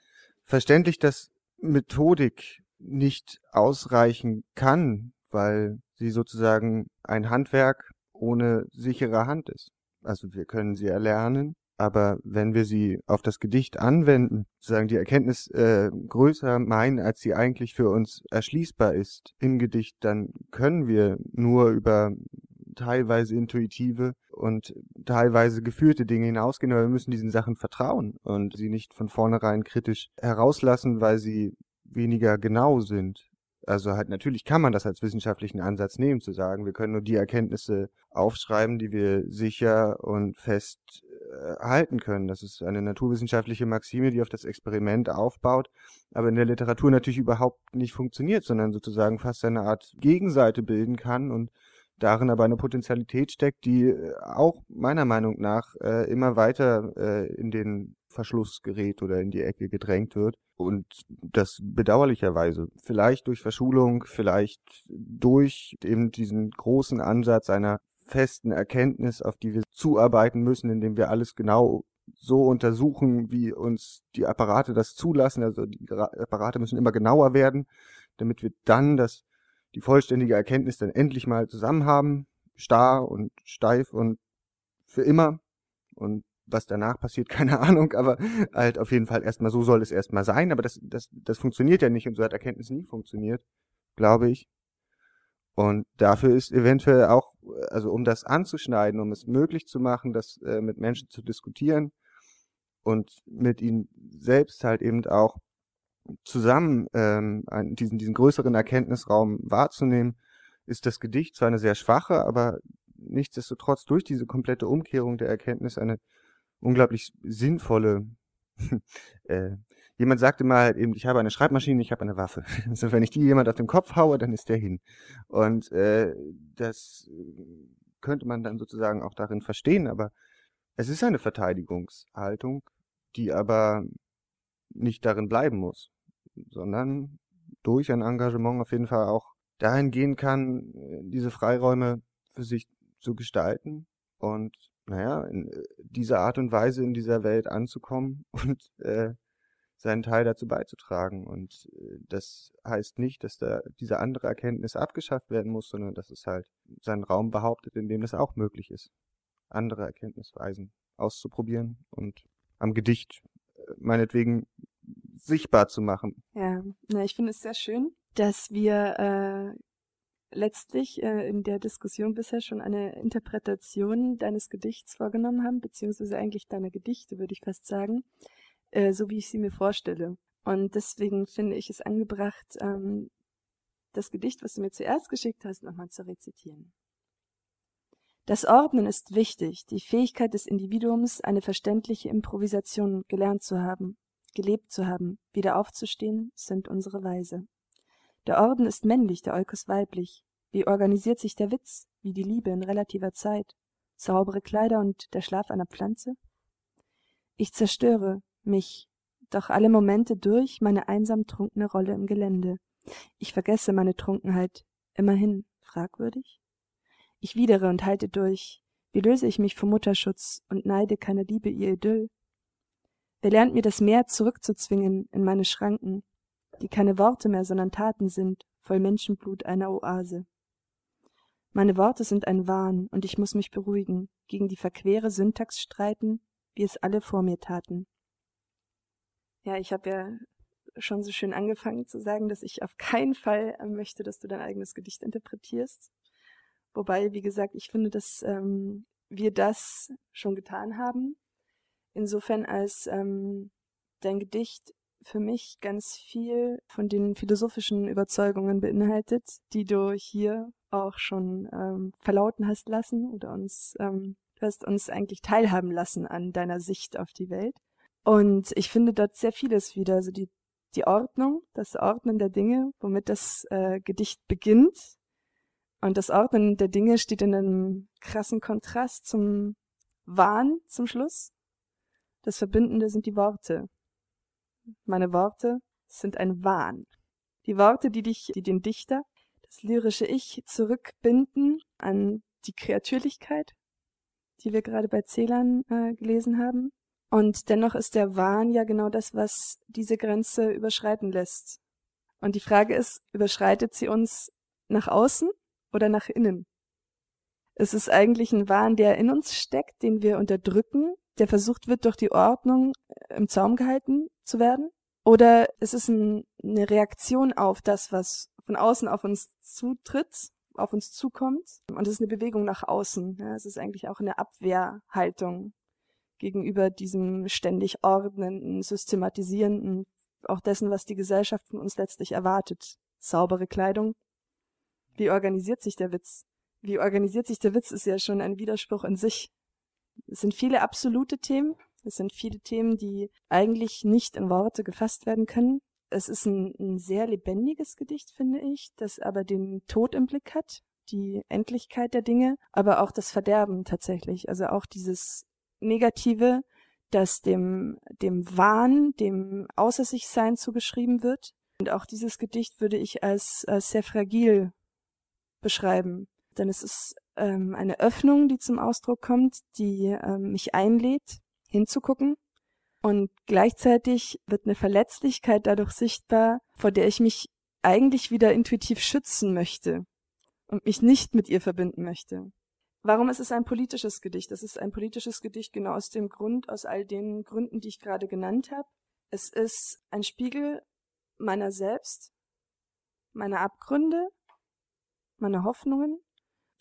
verständlich, dass Methodik nicht ausreichen kann, weil sie sozusagen ein Handwerk ohne sichere Hand ist. Also wir können sie erlernen, aber wenn wir sie auf das Gedicht anwenden, sozusagen die Erkenntnis äh, größer meinen, als sie eigentlich für uns erschließbar ist im Gedicht, dann können wir nur über teilweise intuitive und teilweise geführte Dinge hinausgehen, aber wir müssen diesen Sachen vertrauen und sie nicht von vornherein kritisch herauslassen, weil sie weniger genau sind. Also halt natürlich kann man das als wissenschaftlichen Ansatz nehmen, zu sagen, wir können nur die Erkenntnisse aufschreiben, die wir sicher und fest äh, halten können. Das ist eine naturwissenschaftliche Maxime, die auf das Experiment aufbaut, aber in der Literatur natürlich überhaupt nicht funktioniert, sondern sozusagen fast eine Art Gegenseite bilden kann und darin aber eine Potentialität steckt, die äh, auch meiner Meinung nach äh, immer weiter äh, in den Verschluss gerät oder in die Ecke gedrängt wird. Und das bedauerlicherweise. Vielleicht durch Verschulung, vielleicht durch eben diesen großen Ansatz einer festen Erkenntnis, auf die wir zuarbeiten müssen, indem wir alles genau so untersuchen, wie uns die Apparate das zulassen. Also die Apparate müssen immer genauer werden, damit wir dann das die vollständige Erkenntnis dann endlich mal zusammen haben, starr und steif und für immer. Und was danach passiert, keine Ahnung, aber halt auf jeden Fall erstmal so soll es erstmal sein. Aber das, das, das funktioniert ja nicht und so hat Erkenntnis nie funktioniert, glaube ich. Und dafür ist eventuell auch, also um das anzuschneiden, um es möglich zu machen, das äh, mit Menschen zu diskutieren und mit ihnen selbst halt eben auch zusammen ähm, diesen, diesen größeren Erkenntnisraum wahrzunehmen, ist das Gedicht zwar eine sehr schwache, aber nichtsdestotrotz durch diese komplette Umkehrung der Erkenntnis eine unglaublich sinnvolle. äh, jemand sagte mal halt eben, ich habe eine Schreibmaschine, ich habe eine Waffe. Also wenn ich die jemand auf den Kopf haue, dann ist der hin. Und äh, das könnte man dann sozusagen auch darin verstehen, aber es ist eine Verteidigungshaltung, die aber nicht darin bleiben muss sondern durch ein Engagement auf jeden Fall auch dahin gehen kann, diese Freiräume für sich zu gestalten und naja, in äh, dieser Art und Weise in dieser Welt anzukommen und äh, seinen Teil dazu beizutragen. Und äh, das heißt nicht, dass da diese andere Erkenntnis abgeschafft werden muss, sondern dass es halt seinen Raum behauptet, in dem das auch möglich ist, andere Erkenntnisweisen auszuprobieren und am Gedicht äh, meinetwegen sichtbar zu machen. Ja, na, ich finde es sehr schön, dass wir äh, letztlich äh, in der Diskussion bisher schon eine Interpretation deines Gedichts vorgenommen haben, beziehungsweise eigentlich deiner Gedichte, würde ich fast sagen, äh, so wie ich sie mir vorstelle. Und deswegen finde ich es angebracht, ähm, das Gedicht, was du mir zuerst geschickt hast, nochmal zu rezitieren. Das Ordnen ist wichtig, die Fähigkeit des Individuums, eine verständliche Improvisation gelernt zu haben gelebt zu haben, wieder aufzustehen, sind unsere Weise. Der Orden ist männlich, der Eukos weiblich. Wie organisiert sich der Witz, wie die Liebe in relativer Zeit? Saubere Kleider und der Schlaf einer Pflanze? Ich zerstöre mich, doch alle Momente durch meine einsam trunkene Rolle im Gelände. Ich vergesse meine Trunkenheit, immerhin fragwürdig? Ich widere und halte durch. Wie löse ich mich vom Mutterschutz und neide keiner Liebe ihr Idyll? Wer lernt mir das Meer zurückzuzwingen in meine Schranken, die keine Worte mehr, sondern Taten sind, voll Menschenblut einer Oase. Meine Worte sind ein Wahn, und ich muss mich beruhigen, gegen die verquere Syntax streiten, wie es alle vor mir taten. Ja, ich habe ja schon so schön angefangen zu sagen, dass ich auf keinen Fall möchte, dass du dein eigenes Gedicht interpretierst. Wobei, wie gesagt, ich finde, dass ähm, wir das schon getan haben insofern als ähm, dein Gedicht für mich ganz viel von den philosophischen Überzeugungen beinhaltet, die du hier auch schon ähm, verlauten hast lassen oder uns, ähm, du hast uns eigentlich teilhaben lassen an deiner Sicht auf die Welt. Und ich finde dort sehr vieles wieder, also die, die Ordnung, das Ordnen der Dinge, womit das äh, Gedicht beginnt. Und das Ordnen der Dinge steht in einem krassen Kontrast zum Wahn zum Schluss. Das Verbindende sind die Worte. Meine Worte sind ein Wahn. Die Worte, die dich, die den Dichter, das lyrische Ich zurückbinden an die Kreatürlichkeit, die wir gerade bei Zählern äh, gelesen haben. Und dennoch ist der Wahn ja genau das, was diese Grenze überschreiten lässt. Und die Frage ist, überschreitet sie uns nach außen oder nach innen? Es ist eigentlich ein Wahn, der in uns steckt, den wir unterdrücken der versucht wird, durch die Ordnung äh, im Zaum gehalten zu werden? Oder ist es ein, eine Reaktion auf das, was von außen auf uns zutritt, auf uns zukommt? Und es ist eine Bewegung nach außen. Ja, es ist eigentlich auch eine Abwehrhaltung gegenüber diesem ständig ordnenden, systematisierenden, auch dessen, was die Gesellschaft von uns letztlich erwartet. saubere Kleidung. Wie organisiert sich der Witz? Wie organisiert sich der Witz ist ja schon ein Widerspruch in sich. Es sind viele absolute Themen, es sind viele Themen, die eigentlich nicht in Worte gefasst werden können. Es ist ein, ein sehr lebendiges Gedicht, finde ich, das aber den Tod im Blick hat, die Endlichkeit der Dinge, aber auch das Verderben tatsächlich. Also auch dieses Negative, das dem, dem Wahn, dem Außer sich Sein zugeschrieben wird. Und auch dieses Gedicht würde ich als, als sehr fragil beschreiben. Denn es ist ähm, eine Öffnung, die zum Ausdruck kommt, die ähm, mich einlädt, hinzugucken. Und gleichzeitig wird eine Verletzlichkeit dadurch sichtbar, vor der ich mich eigentlich wieder intuitiv schützen möchte und mich nicht mit ihr verbinden möchte. Warum ist es ein politisches Gedicht? Es ist ein politisches Gedicht genau aus dem Grund, aus all den Gründen, die ich gerade genannt habe. Es ist ein Spiegel meiner selbst, meiner Abgründe, meiner Hoffnungen.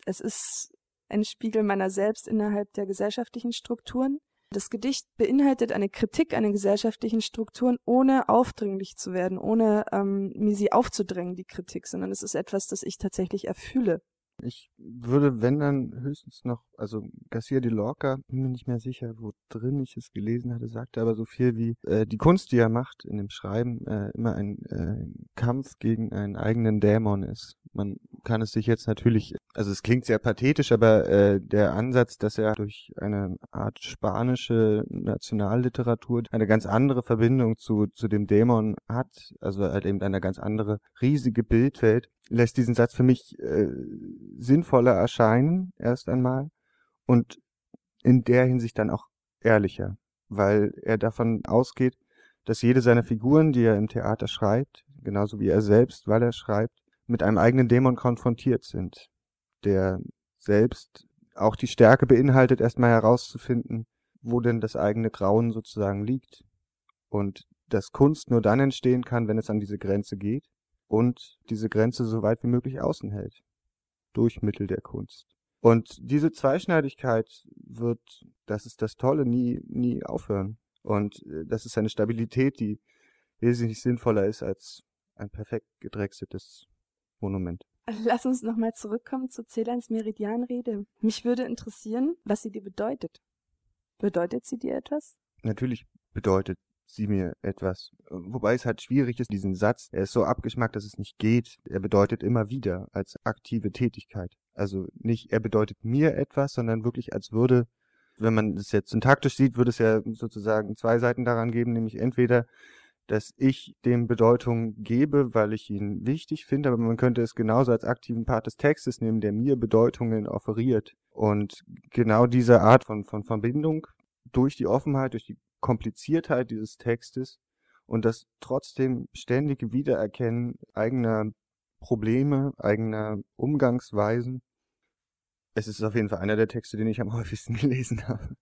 Es ist ein Spiegel meiner selbst innerhalb der gesellschaftlichen Strukturen. Das Gedicht beinhaltet eine Kritik an den gesellschaftlichen Strukturen, ohne aufdringlich zu werden, ohne ähm, mir sie aufzudrängen, die Kritik, sondern es ist etwas, das ich tatsächlich erfühle. Ich würde, wenn dann höchstens noch, also Garcia de Lorca, bin mir nicht mehr sicher, wo drin ich es gelesen hatte, sagte aber so viel wie, äh, die Kunst, die er macht in dem Schreiben, äh, immer ein äh, Kampf gegen einen eigenen Dämon ist. Man kann es sich jetzt natürlich, also es klingt sehr pathetisch, aber äh, der Ansatz, dass er durch eine Art spanische Nationalliteratur eine ganz andere Verbindung zu, zu dem Dämon hat, also halt eben eine ganz andere riesige Bildwelt, lässt diesen Satz für mich äh, sinnvoller erscheinen, erst einmal, und in der Hinsicht dann auch ehrlicher, weil er davon ausgeht, dass jede seiner Figuren, die er im Theater schreibt, genauso wie er selbst, weil er schreibt, mit einem eigenen Dämon konfrontiert sind, der selbst auch die Stärke beinhaltet, erstmal herauszufinden, wo denn das eigene Grauen sozusagen liegt. Und dass Kunst nur dann entstehen kann, wenn es an diese Grenze geht und diese Grenze so weit wie möglich außen hält. Durch Mittel der Kunst. Und diese Zweischneidigkeit wird, das ist das Tolle, nie, nie aufhören. Und äh, das ist eine Stabilität, die wesentlich sinnvoller ist als ein perfekt gedrechseltes Monument. Lass uns nochmal zurückkommen zu Celans Meridianrede. Mich würde interessieren, was sie dir bedeutet. Bedeutet sie dir etwas? Natürlich bedeutet sie mir etwas. Wobei es halt schwierig ist, diesen Satz, er ist so abgeschmackt, dass es nicht geht. Er bedeutet immer wieder als aktive Tätigkeit. Also nicht, er bedeutet mir etwas, sondern wirklich als würde, wenn man es jetzt syntaktisch sieht, würde es ja sozusagen zwei Seiten daran geben, nämlich entweder dass ich dem Bedeutung gebe, weil ich ihn wichtig finde, aber man könnte es genauso als aktiven Part des Textes nehmen, der mir Bedeutungen offeriert. Und genau diese Art von, von Verbindung durch die Offenheit, durch die Kompliziertheit dieses Textes und das trotzdem ständige Wiedererkennen eigener Probleme, eigener Umgangsweisen. Es ist auf jeden Fall einer der Texte, den ich am häufigsten gelesen habe.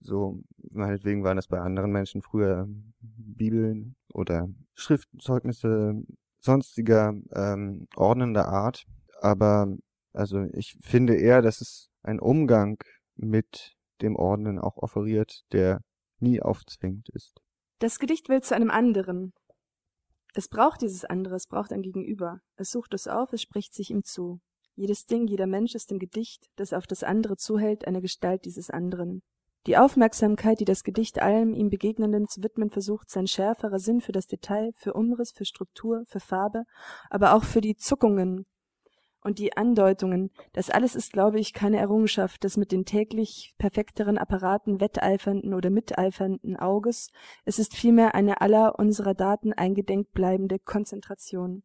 So, meinetwegen waren das bei anderen Menschen früher Bibeln oder Schriftzeugnisse sonstiger ähm, ordnender Art. Aber also ich finde eher, dass es ein Umgang mit dem Ordnen auch offeriert, der nie aufzwingend ist. Das Gedicht will zu einem anderen. Es braucht dieses andere, es braucht ein Gegenüber. Es sucht es auf, es spricht sich ihm zu. Jedes Ding, jeder Mensch ist im Gedicht, das auf das andere zuhält, eine Gestalt dieses anderen. Die Aufmerksamkeit, die das Gedicht allem ihm Begegnenden zu widmen versucht, sein schärferer Sinn für das Detail, für Umriss, für Struktur, für Farbe, aber auch für die Zuckungen und die Andeutungen, das alles ist, glaube ich, keine Errungenschaft des mit den täglich perfekteren Apparaten wetteifernden oder miteifernden Auges, es ist vielmehr eine aller unserer Daten eingedenk bleibende Konzentration.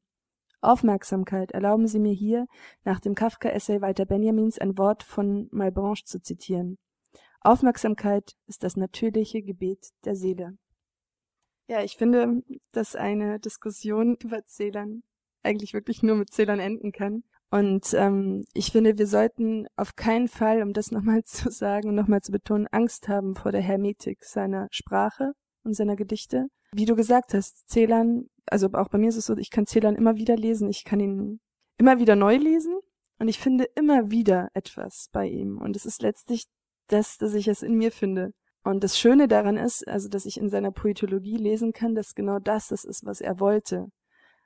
Aufmerksamkeit, erlauben Sie mir hier, nach dem Kafka-Essay Walter Benjamins ein Wort von Malebranche zu zitieren. Aufmerksamkeit ist das natürliche Gebet der Seele. Ja, ich finde, dass eine Diskussion über Zählern eigentlich wirklich nur mit Zählern enden kann. Und ähm, ich finde, wir sollten auf keinen Fall, um das nochmal zu sagen und nochmal zu betonen, Angst haben vor der Hermetik seiner Sprache und seiner Gedichte. Wie du gesagt hast, Zählern, also auch bei mir ist es so, ich kann Zählern immer wieder lesen, ich kann ihn immer wieder neu lesen und ich finde immer wieder etwas bei ihm. Und es ist letztlich das, dass ich es in mir finde. Und das Schöne daran ist, also dass ich in seiner Poetologie lesen kann, dass genau das das ist, was er wollte.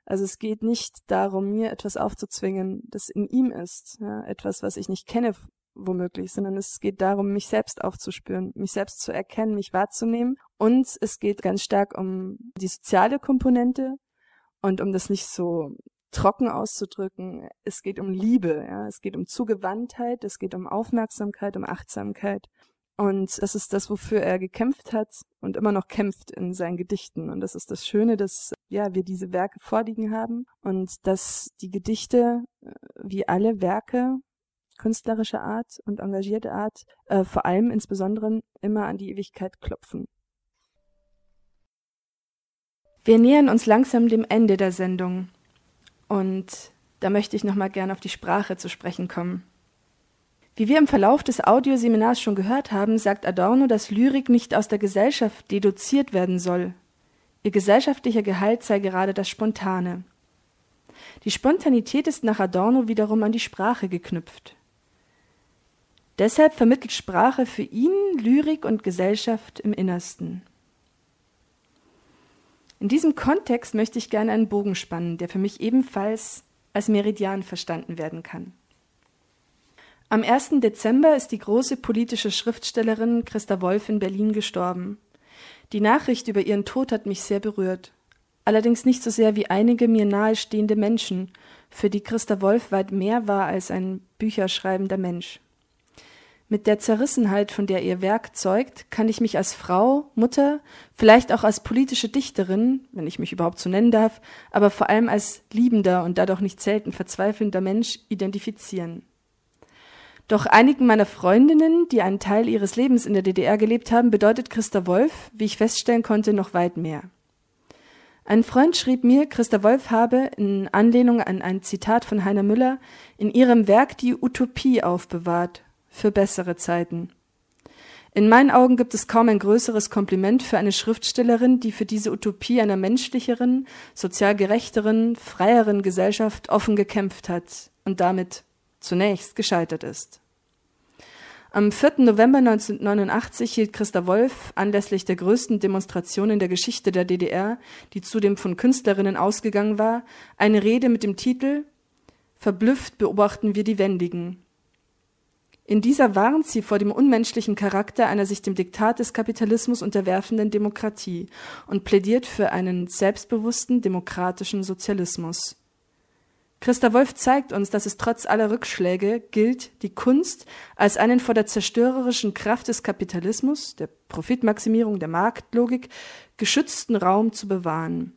Also es geht nicht darum, mir etwas aufzuzwingen, das in ihm ist, ja, etwas, was ich nicht kenne womöglich, sondern es geht darum, mich selbst aufzuspüren, mich selbst zu erkennen, mich wahrzunehmen. Und es geht ganz stark um die soziale Komponente und um das nicht so trocken auszudrücken. Es geht um Liebe, ja, es geht um Zugewandtheit, es geht um Aufmerksamkeit, um Achtsamkeit. Und das ist das, wofür er gekämpft hat und immer noch kämpft in seinen Gedichten. Und das ist das Schöne, dass ja, wir diese Werke vorliegen haben und dass die Gedichte, äh, wie alle Werke, künstlerischer Art und engagierte Art, äh, vor allem insbesondere immer an die Ewigkeit klopfen. Wir nähern uns langsam dem Ende der Sendung und da möchte ich nochmal gerne auf die Sprache zu sprechen kommen. Wie wir im Verlauf des Audioseminars schon gehört haben, sagt Adorno, dass Lyrik nicht aus der Gesellschaft deduziert werden soll. Ihr gesellschaftlicher Gehalt sei gerade das Spontane. Die Spontanität ist nach Adorno wiederum an die Sprache geknüpft. Deshalb vermittelt Sprache für ihn Lyrik und Gesellschaft im Innersten. In diesem Kontext möchte ich gerne einen Bogen spannen, der für mich ebenfalls als Meridian verstanden werden kann. Am 1. Dezember ist die große politische Schriftstellerin Christa Wolf in Berlin gestorben. Die Nachricht über ihren Tod hat mich sehr berührt. Allerdings nicht so sehr wie einige mir nahestehende Menschen, für die Christa Wolf weit mehr war als ein bücherschreibender Mensch. Mit der Zerrissenheit, von der ihr Werk zeugt, kann ich mich als Frau, Mutter, vielleicht auch als politische Dichterin, wenn ich mich überhaupt so nennen darf, aber vor allem als liebender und dadurch nicht selten verzweifelnder Mensch identifizieren. Doch einigen meiner Freundinnen, die einen Teil ihres Lebens in der DDR gelebt haben, bedeutet Christa Wolf, wie ich feststellen konnte, noch weit mehr. Ein Freund schrieb mir, Christa Wolf habe, in Anlehnung an ein Zitat von Heiner Müller, in ihrem Werk die Utopie aufbewahrt für bessere Zeiten. In meinen Augen gibt es kaum ein größeres Kompliment für eine Schriftstellerin, die für diese Utopie einer menschlicheren, sozial gerechteren, freieren Gesellschaft offen gekämpft hat und damit zunächst gescheitert ist. Am 4. November 1989 hielt Christa Wolf anlässlich der größten Demonstration in der Geschichte der DDR, die zudem von Künstlerinnen ausgegangen war, eine Rede mit dem Titel Verblüfft beobachten wir die Wendigen. In dieser warnt sie vor dem unmenschlichen Charakter einer sich dem Diktat des Kapitalismus unterwerfenden Demokratie und plädiert für einen selbstbewussten demokratischen Sozialismus. Christa Wolf zeigt uns, dass es trotz aller Rückschläge gilt, die Kunst als einen vor der zerstörerischen Kraft des Kapitalismus, der Profitmaximierung, der Marktlogik geschützten Raum zu bewahren.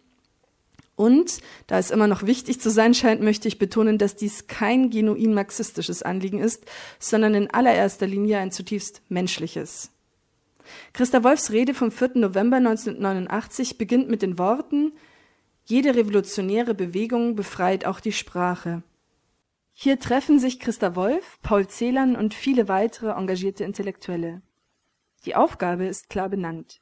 Und, da es immer noch wichtig zu sein scheint, möchte ich betonen, dass dies kein genuin marxistisches Anliegen ist, sondern in allererster Linie ein zutiefst menschliches. Christa Wolfs Rede vom 4. November 1989 beginnt mit den Worten jede revolutionäre Bewegung befreit auch die Sprache. Hier treffen sich Christa Wolf, Paul Celan und viele weitere engagierte Intellektuelle. Die Aufgabe ist klar benannt.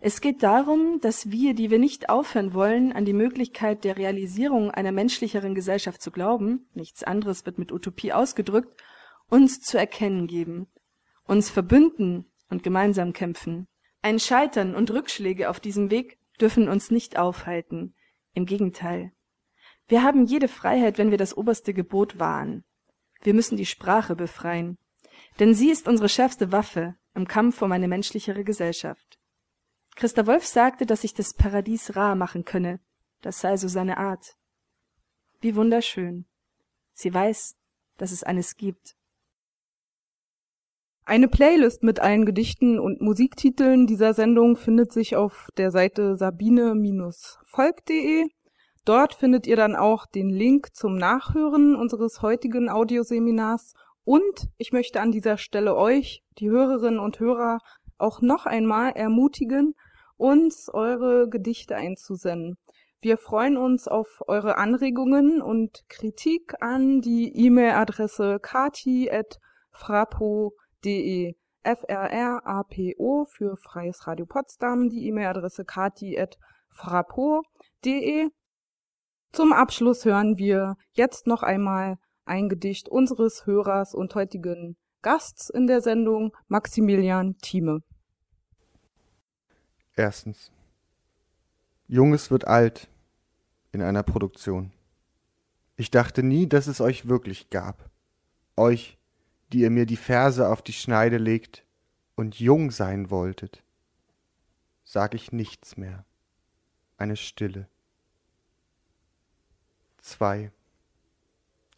Es geht darum, dass wir, die wir nicht aufhören wollen, an die Möglichkeit der Realisierung einer menschlicheren Gesellschaft zu glauben, nichts anderes wird mit Utopie ausgedrückt, uns zu erkennen geben, uns verbünden und gemeinsam kämpfen. Ein Scheitern und Rückschläge auf diesem Weg dürfen uns nicht aufhalten. Im Gegenteil. Wir haben jede Freiheit, wenn wir das oberste Gebot wahren. Wir müssen die Sprache befreien, denn sie ist unsere schärfste Waffe im Kampf um eine menschlichere Gesellschaft. Christa Wolf sagte, dass sich das Paradies rar machen könne, das sei so seine Art. Wie wunderschön. Sie weiß, dass es eines gibt. Eine Playlist mit allen Gedichten und Musiktiteln dieser Sendung findet sich auf der Seite sabine-volk.de. Dort findet ihr dann auch den Link zum Nachhören unseres heutigen Audioseminars und ich möchte an dieser Stelle euch, die Hörerinnen und Hörer, auch noch einmal ermutigen, uns eure Gedichte einzusenden. Wir freuen uns auf eure Anregungen und Kritik an die E-Mail-Adresse kati.frapo.de de FRRAPO für Freies Radio Potsdam, die E-Mail-Adresse kati.frapo.de. Zum Abschluss hören wir jetzt noch einmal ein Gedicht unseres Hörers und heutigen Gasts in der Sendung, Maximilian Thieme. Erstens. Junges wird alt, in einer Produktion. Ich dachte nie, dass es euch wirklich gab. Euch, die ihr mir die Verse auf die Schneide legt und jung sein wolltet. Sag ich nichts mehr. Eine Stille. 2.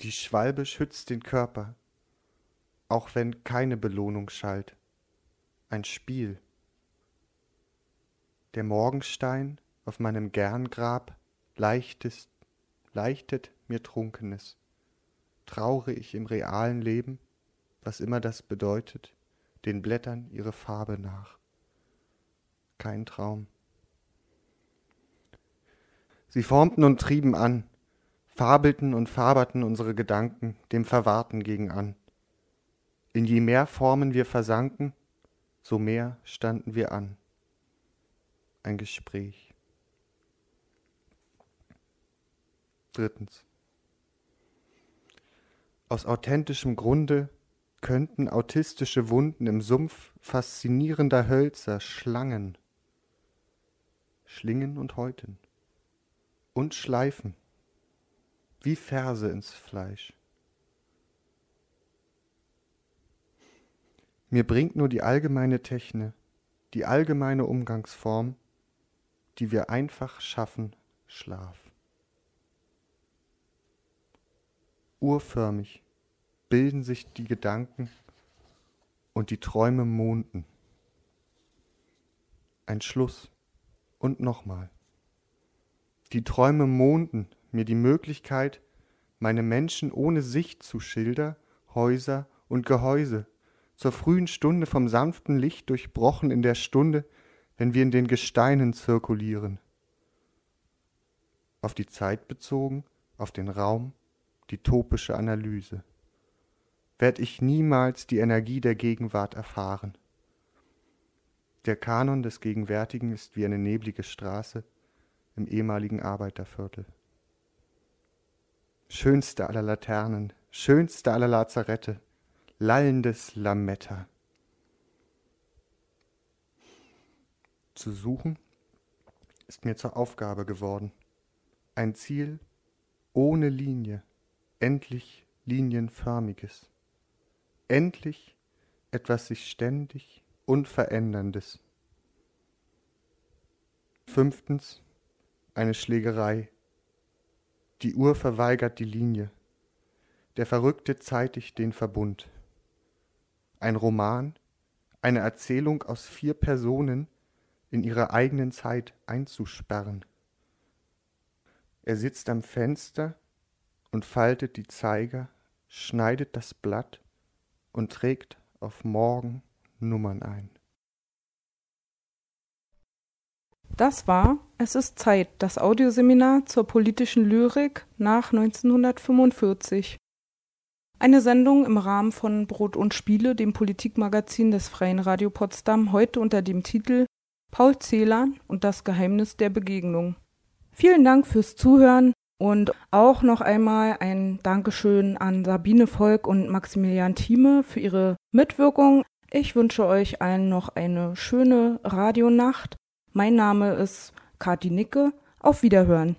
Die Schwalbe schützt den Körper, auch wenn keine Belohnung schallt. Ein Spiel. Der Morgenstein auf meinem Gerngrab leichtest, leichtet mir Trunkenes. Traure ich im realen Leben, was immer das bedeutet, den Blättern ihre Farbe nach. Kein Traum. Sie formten und trieben an, fabelten und faberten unsere Gedanken dem Verwahrten gegen an. In je mehr Formen wir versanken, so mehr standen wir an. Ein Gespräch. Drittens. Aus authentischem Grunde könnten autistische Wunden im Sumpf faszinierender Hölzer Schlangen, Schlingen und Häuten und Schleifen wie Verse ins Fleisch. Mir bringt nur die allgemeine Techne, die allgemeine Umgangsform, die wir einfach schaffen, Schlaf. Urförmig bilden sich die Gedanken und die Träume monden. Ein Schluss und nochmal. Die Träume monden mir die Möglichkeit, meine Menschen ohne Sicht zu Schilder, Häuser und Gehäuse, zur frühen Stunde vom sanften Licht durchbrochen in der Stunde, wenn wir in den Gesteinen zirkulieren. Auf die Zeit bezogen, auf den Raum, die topische Analyse. Werd ich niemals die Energie der Gegenwart erfahren. Der Kanon des Gegenwärtigen ist wie eine neblige Straße im ehemaligen Arbeiterviertel schönste aller Laternen, schönste aller Lazarette, lallendes Lametta. Zu suchen ist mir zur Aufgabe geworden. Ein Ziel ohne Linie, endlich linienförmiges. Endlich etwas sich ständig Unveränderndes. Fünftens eine Schlägerei die Uhr verweigert die Linie. Der Verrückte zeitigt den Verbund. Ein Roman, eine Erzählung aus vier Personen in ihrer eigenen Zeit einzusperren. Er sitzt am Fenster und faltet die Zeiger, schneidet das Blatt und trägt auf morgen Nummern ein. Das war Es ist Zeit, das Audioseminar zur politischen Lyrik nach 1945. Eine Sendung im Rahmen von Brot und Spiele, dem Politikmagazin des Freien Radio Potsdam, heute unter dem Titel Paul Celan und das Geheimnis der Begegnung. Vielen Dank fürs Zuhören und auch noch einmal ein Dankeschön an Sabine Volk und Maximilian Thieme für ihre Mitwirkung. Ich wünsche euch allen noch eine schöne Radionacht mein Name ist Kati Nicke. Auf Wiederhören.